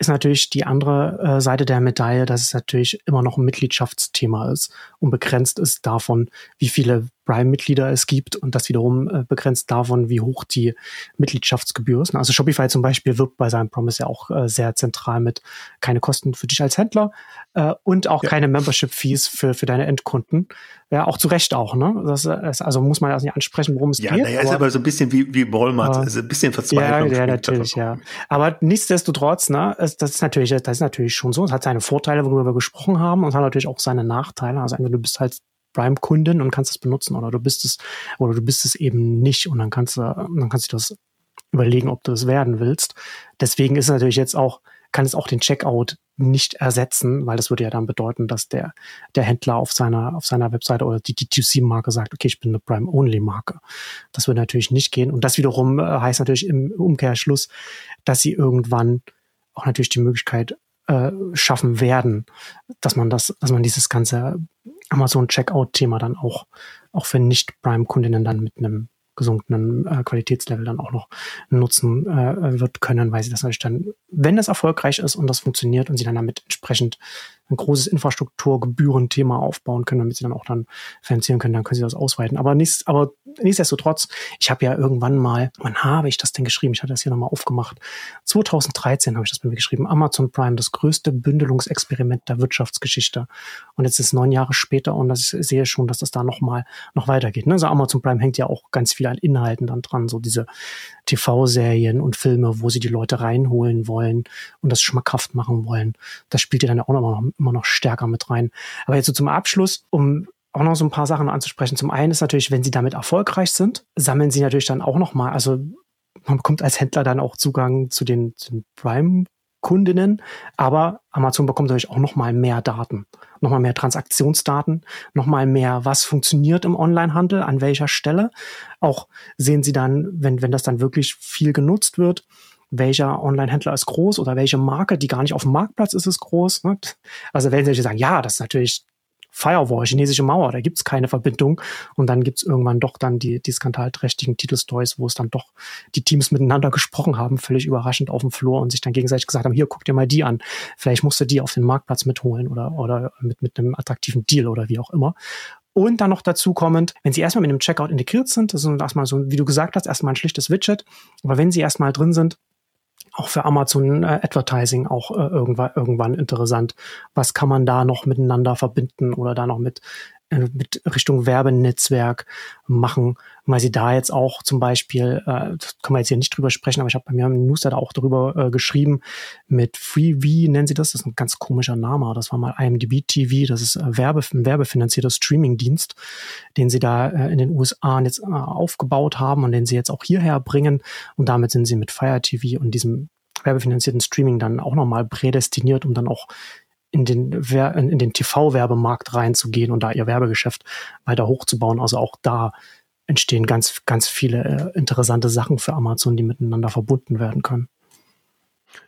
ist natürlich die andere äh, Seite der Medaille, dass es natürlich immer noch ein Mitgliedschaftsthema ist und begrenzt ist davon, wie viele Prime-Mitglieder es gibt und das wiederum äh, begrenzt davon, wie hoch die Mitgliedschaftsgebühr ist. Also Shopify zum Beispiel wirbt bei seinem Promise ja auch äh, sehr zentral mit keine Kosten für dich als Händler äh, und auch ja. keine Membership-Fees für, für deine Endkunden. Ja, auch zu Recht auch, ne? Das, ist, also muss man das nicht ansprechen, worum es ja, geht. Ja, naja, ist aber so ein bisschen wie, wie Walmart, aber, also ein bisschen Verzweiflung. Ja, ja, natürlich, ja. Aber nichtsdestotrotz, ne, das ist natürlich, das ist natürlich schon so. Es hat seine Vorteile, worüber wir gesprochen haben, und es hat natürlich auch seine Nachteile. Also entweder du bist halt Prime-Kundin und kannst es benutzen oder du bist es, oder du bist es eben nicht und dann kannst du, dann kannst du das überlegen, ob du es werden willst. Deswegen ist natürlich jetzt auch, kann es auch den Checkout nicht ersetzen, weil das würde ja dann bedeuten, dass der, der Händler auf seiner, auf seiner Webseite oder die D2C-Marke sagt, okay, ich bin eine Prime-Only-Marke. Das würde natürlich nicht gehen. Und das wiederum äh, heißt natürlich im Umkehrschluss, dass sie irgendwann auch natürlich die Möglichkeit äh, schaffen werden, dass man das, dass man dieses ganze Amazon-Checkout-Thema dann auch, auch für Nicht-Prime-Kundinnen dann mit einem gesunkenen äh, Qualitätslevel dann auch noch nutzen äh, wird können, weil sie das natürlich dann, wenn das erfolgreich ist und das funktioniert und sie dann damit entsprechend ein großes Infrastrukturgebührenthema aufbauen können, damit sie dann auch dann finanzieren können, dann können sie das ausweiten. Aber, nichts, aber nichtsdestotrotz, ich habe ja irgendwann mal, wann habe ich das denn geschrieben? Ich hatte das hier nochmal aufgemacht. 2013 habe ich das bei mir geschrieben. Amazon Prime, das größte Bündelungsexperiment der Wirtschaftsgeschichte. Und jetzt ist neun Jahre später und ich sehe schon, dass das da nochmal noch weitergeht. Ne? Also Amazon Prime hängt ja auch ganz viel an Inhalten dann dran, so diese TV-Serien und Filme, wo sie die Leute reinholen wollen und das schmackhaft machen wollen. Das spielt ja dann auch noch, immer noch stärker mit rein. Aber jetzt so zum Abschluss, um auch noch so ein paar Sachen anzusprechen. Zum einen ist natürlich, wenn sie damit erfolgreich sind, sammeln sie natürlich dann auch noch mal, also man bekommt als Händler dann auch Zugang zu den, den Prime Kundinnen, aber Amazon bekommt natürlich auch noch mal mehr Daten, noch mal mehr Transaktionsdaten, noch mal mehr, was funktioniert im Onlinehandel, an welcher Stelle. Auch sehen Sie dann, wenn wenn das dann wirklich viel genutzt wird, welcher Online-Händler ist groß oder welche Marke, die gar nicht auf dem Marktplatz ist, ist groß. Ne? Also wenn Sie sagen, ja, das ist natürlich Firewall, chinesische Mauer, da gibt's keine Verbindung. Und dann gibt's irgendwann doch dann die, die skandalträchtigen Titelstories, wo es dann doch die Teams miteinander gesprochen haben, völlig überraschend auf dem Flur und sich dann gegenseitig gesagt haben, hier, guck dir mal die an. Vielleicht musst du die auf den Marktplatz mitholen oder, oder mit, mit einem attraktiven Deal oder wie auch immer. Und dann noch dazu kommend, wenn Sie erstmal mit einem Checkout integriert sind, das ist erstmal so, wie du gesagt hast, erstmal ein schlichtes Widget. Aber wenn Sie erstmal drin sind, auch für Amazon äh, Advertising auch äh, irgendwann, irgendwann interessant. Was kann man da noch miteinander verbinden oder da noch mit mit Richtung Werbenetzwerk machen, weil sie da jetzt auch zum Beispiel, äh, das können wir jetzt hier nicht drüber sprechen, aber ich habe bei mir im Newsletter auch darüber äh, geschrieben, mit FreeV nennen sie das, das ist ein ganz komischer Name, das war mal IMDb TV, das ist äh, Werbe, ein werbefinanzierter Streamingdienst, den sie da äh, in den USA jetzt äh, aufgebaut haben und den sie jetzt auch hierher bringen und damit sind sie mit Fire TV und diesem werbefinanzierten Streaming dann auch nochmal prädestiniert, um dann auch in den, in den TV-Werbemarkt reinzugehen und da ihr Werbegeschäft weiter hochzubauen. Also auch da entstehen ganz, ganz viele äh, interessante Sachen für Amazon, die miteinander verbunden werden können.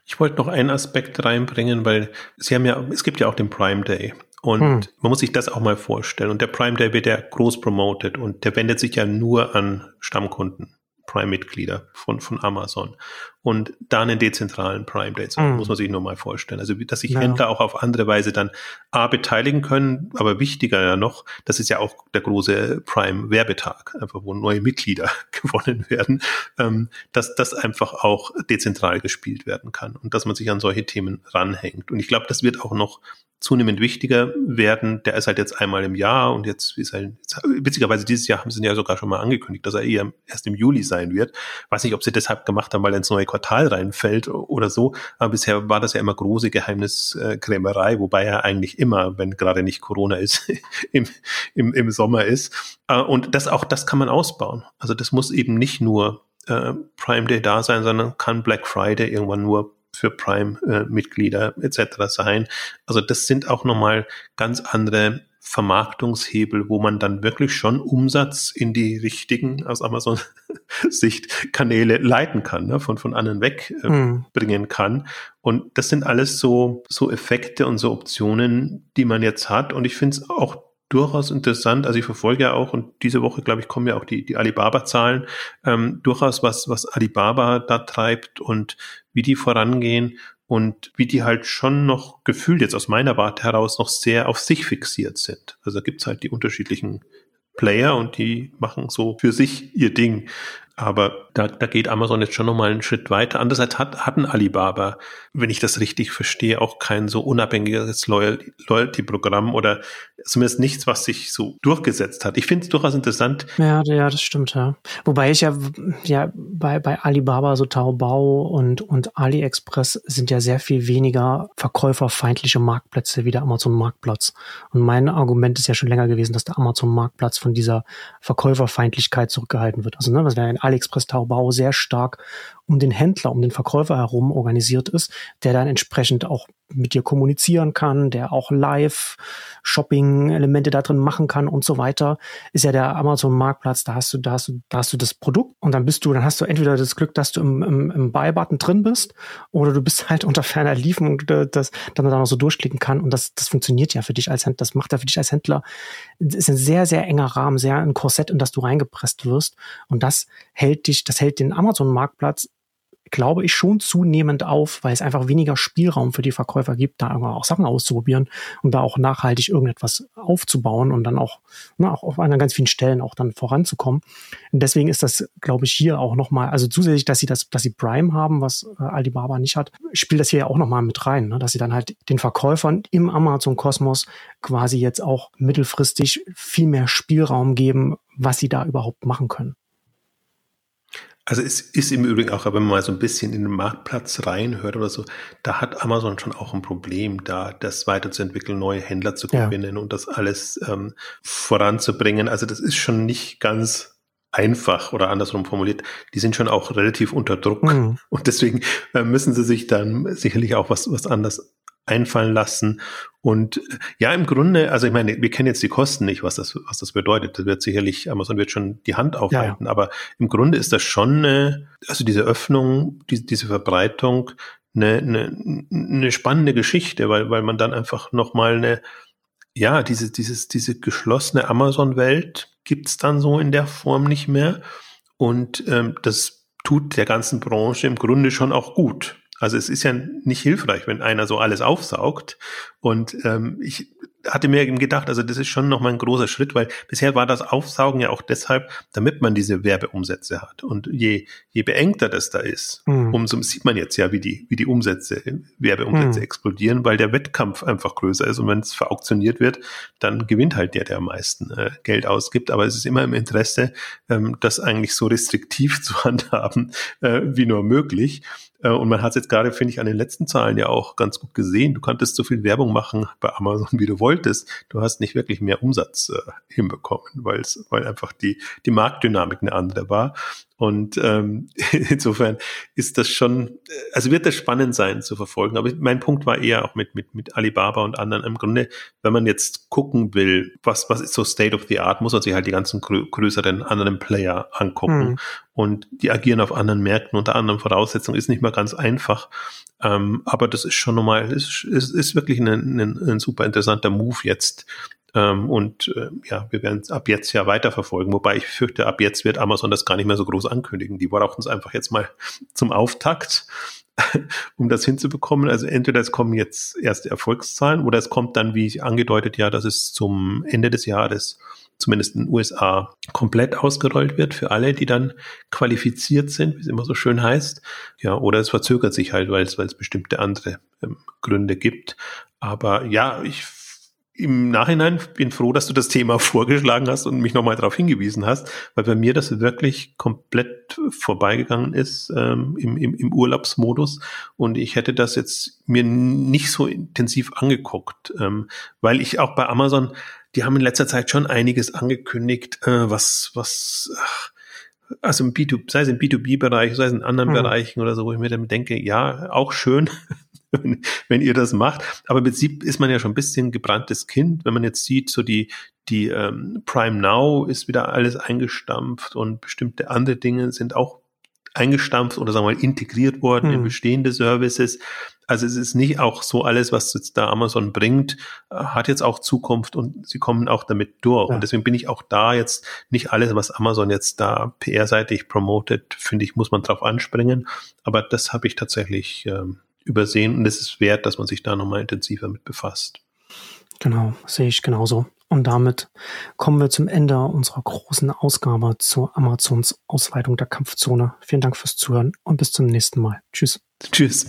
Ich wollte noch einen Aspekt reinbringen, weil Sie haben ja, es gibt ja auch den Prime Day. Und hm. man muss sich das auch mal vorstellen. Und der Prime Day wird ja groß promoted und der wendet sich ja nur an Stammkunden. Prime-Mitglieder von, von Amazon und da einen dezentralen Prime Day mhm. muss man sich nur mal vorstellen. Also, dass sich ja. Händler auch auf andere Weise dann A beteiligen können, aber wichtiger ja noch, das ist ja auch der große Prime-Werbetag, einfach wo neue Mitglieder gewonnen werden, ähm, dass das einfach auch dezentral gespielt werden kann und dass man sich an solche Themen ranhängt. Und ich glaube, das wird auch noch zunehmend wichtiger werden. Der ist halt jetzt einmal im Jahr und jetzt ist er, witzigerweise dieses Jahr haben sie ja sogar schon mal angekündigt, dass er eher erst im Juli sein wird. Weiß nicht, ob sie deshalb gemacht haben, weil er ins neue Quartal reinfällt oder so. Aber bisher war das ja immer große Geheimniskrämerei, wobei er eigentlich immer, wenn gerade nicht Corona ist, im, im, im Sommer ist. Äh, und das auch, das kann man ausbauen. Also das muss eben nicht nur äh, Prime Day da sein, sondern kann Black Friday irgendwann nur für Prime-Mitglieder äh, etc. sein. Also das sind auch nochmal ganz andere Vermarktungshebel, wo man dann wirklich schon Umsatz in die richtigen, aus Amazon-Sicht, Kanäle leiten kann, ne? von, von anderen wegbringen äh, mhm. kann. Und das sind alles so, so Effekte und so Optionen, die man jetzt hat. Und ich finde es auch durchaus interessant. Also ich verfolge ja auch und diese Woche, glaube ich, kommen ja auch die, die Alibaba-Zahlen, ähm, durchaus was, was Alibaba da treibt und wie die vorangehen und wie die halt schon noch gefühlt jetzt aus meiner Warte heraus noch sehr auf sich fixiert sind. Also da gibt's halt die unterschiedlichen Player und die machen so für sich ihr Ding. Aber da, da geht Amazon jetzt schon nochmal einen Schritt weiter. Andererseits hat, hatten Alibaba, wenn ich das richtig verstehe, auch kein so unabhängiges Loyalty-Programm oder zumindest nichts, was sich so durchgesetzt hat. Ich finde es durchaus interessant. Ja, ja, das stimmt, ja. Wobei ich ja, ja bei, bei Alibaba so Taobao und, und AliExpress sind ja sehr viel weniger verkäuferfeindliche Marktplätze wie der Amazon-Marktplatz. Und mein Argument ist ja schon länger gewesen, dass der Amazon-Marktplatz von dieser Verkäuferfeindlichkeit zurückgehalten wird. Also, ne, was wäre ein AliExpress Taobao Taobao sehr stark um den Händler, um den Verkäufer herum organisiert ist, der dann entsprechend auch mit dir kommunizieren kann, der auch Live-Shopping-Elemente da drin machen kann und so weiter, ist ja der Amazon-Marktplatz, da hast du, da hast du, da hast du das Produkt und dann bist du, dann hast du entweder das Glück, dass du im, im, im Buy-Button drin bist oder du bist halt unter ferner Liefen und das, dass man da noch so durchklicken kann und das, das funktioniert ja für dich als Händler, das macht ja für dich als Händler, das ist ein sehr, sehr enger Rahmen, sehr ein Korsett, in das du reingepresst wirst und das hält dich, das hält den Amazon-Marktplatz glaube ich, schon zunehmend auf, weil es einfach weniger Spielraum für die Verkäufer gibt, da auch Sachen auszuprobieren und da auch nachhaltig irgendetwas aufzubauen und dann auch, na, auch auf an ganz vielen Stellen auch dann voranzukommen. Und deswegen ist das, glaube ich, hier auch nochmal, also zusätzlich, dass sie das, dass sie Prime haben, was äh, Alibaba nicht hat, spielt das hier ja auch nochmal mit rein, ne? dass sie dann halt den Verkäufern im Amazon-Kosmos quasi jetzt auch mittelfristig viel mehr Spielraum geben, was sie da überhaupt machen können. Also es ist im Übrigen auch, wenn man mal so ein bisschen in den Marktplatz reinhört oder so, da hat Amazon schon auch ein Problem, da das weiterzuentwickeln, neue Händler zu gewinnen ja. und das alles ähm, voranzubringen. Also das ist schon nicht ganz einfach oder andersrum formuliert. Die sind schon auch relativ unter Druck mhm. und deswegen äh, müssen sie sich dann sicherlich auch was, was anders einfallen lassen. Und ja, im Grunde, also ich meine, wir kennen jetzt die Kosten nicht, was das, was das bedeutet. Das wird sicherlich, Amazon wird schon die Hand aufhalten, ja, ja. aber im Grunde ist das schon eine, also diese Öffnung, die, diese Verbreitung, eine, eine, eine spannende Geschichte, weil, weil man dann einfach nochmal eine, ja, diese, dieses, diese geschlossene Amazon-Welt gibt's dann so in der Form nicht mehr. Und ähm, das tut der ganzen Branche im Grunde schon auch gut. Also es ist ja nicht hilfreich, wenn einer so alles aufsaugt. Und ähm, ich hatte mir eben gedacht, also das ist schon nochmal ein großer Schritt, weil bisher war das Aufsaugen ja auch deshalb, damit man diese Werbeumsätze hat. Und je, je beengter das da ist, mhm. umso sieht man jetzt ja, wie die, wie die Umsätze, Werbeumsätze mhm. explodieren, weil der Wettkampf einfach größer ist. Und wenn es verauktioniert wird, dann gewinnt halt der, der am meisten äh, Geld ausgibt. Aber es ist immer im Interesse, ähm, das eigentlich so restriktiv zu handhaben, äh, wie nur möglich. Äh, und man hat es jetzt gerade, finde ich, an den letzten Zahlen ja auch ganz gut gesehen. Du konntest so viel Werbung machen bei Amazon, wie du wolltest. Du hast nicht wirklich mehr Umsatz äh, hinbekommen, weil weil einfach die, die Marktdynamik eine andere war. Und ähm, insofern ist das schon, also wird das spannend sein zu verfolgen. Aber mein Punkt war eher auch mit, mit, mit Alibaba und anderen. Im Grunde, wenn man jetzt gucken will, was, was ist so State of the Art, muss man sich halt die ganzen grö größeren anderen Player angucken. Mhm. Und die agieren auf anderen Märkten unter anderen Voraussetzungen. Ist nicht mal ganz einfach. Ähm, aber das ist schon nochmal, ist, ist, ist wirklich ein, ein, ein super interessanter Move jetzt, ähm, und äh, ja, wir werden es ab jetzt ja weiterverfolgen. Wobei ich fürchte, ab jetzt wird Amazon das gar nicht mehr so groß ankündigen. Die brauchen es einfach jetzt mal zum Auftakt, um das hinzubekommen. Also entweder es kommen jetzt erste Erfolgszahlen oder es kommt dann, wie ich angedeutet, ja, dass es zum Ende des Jahres zumindest in den USA komplett ausgerollt wird für alle, die dann qualifiziert sind, wie es immer so schön heißt. Ja, oder es verzögert sich halt, weil es, weil es bestimmte andere ähm, Gründe gibt. Aber ja, ich im Nachhinein bin froh, dass du das Thema vorgeschlagen hast und mich nochmal darauf hingewiesen hast, weil bei mir das wirklich komplett vorbeigegangen ist ähm, im, im, im Urlaubsmodus und ich hätte das jetzt mir nicht so intensiv angeguckt, ähm, weil ich auch bei Amazon, die haben in letzter Zeit schon einiges angekündigt, äh, was, was, ach, also im B2, sei es im B2B-Bereich, sei es in anderen mhm. Bereichen oder so, wo ich mir dann denke, ja, auch schön, wenn, wenn ihr das macht. Aber im Prinzip ist man ja schon ein bisschen gebranntes Kind, wenn man jetzt sieht, so die, die ähm, Prime Now ist wieder alles eingestampft und bestimmte andere Dinge sind auch eingestampft oder sagen wir mal integriert worden hm. in bestehende Services. Also es ist nicht auch so alles, was jetzt da Amazon bringt, äh, hat jetzt auch Zukunft und sie kommen auch damit durch. Ja. Und deswegen bin ich auch da jetzt nicht alles, was Amazon jetzt da PR-seitig promotet, finde ich, muss man drauf anspringen. Aber das habe ich tatsächlich ähm, übersehen und es ist wert, dass man sich da nochmal intensiver mit befasst. Genau, sehe ich genauso. Und damit kommen wir zum Ende unserer großen Ausgabe zur Amazons Ausweitung der Kampfzone. Vielen Dank fürs Zuhören und bis zum nächsten Mal. Tschüss. Tschüss.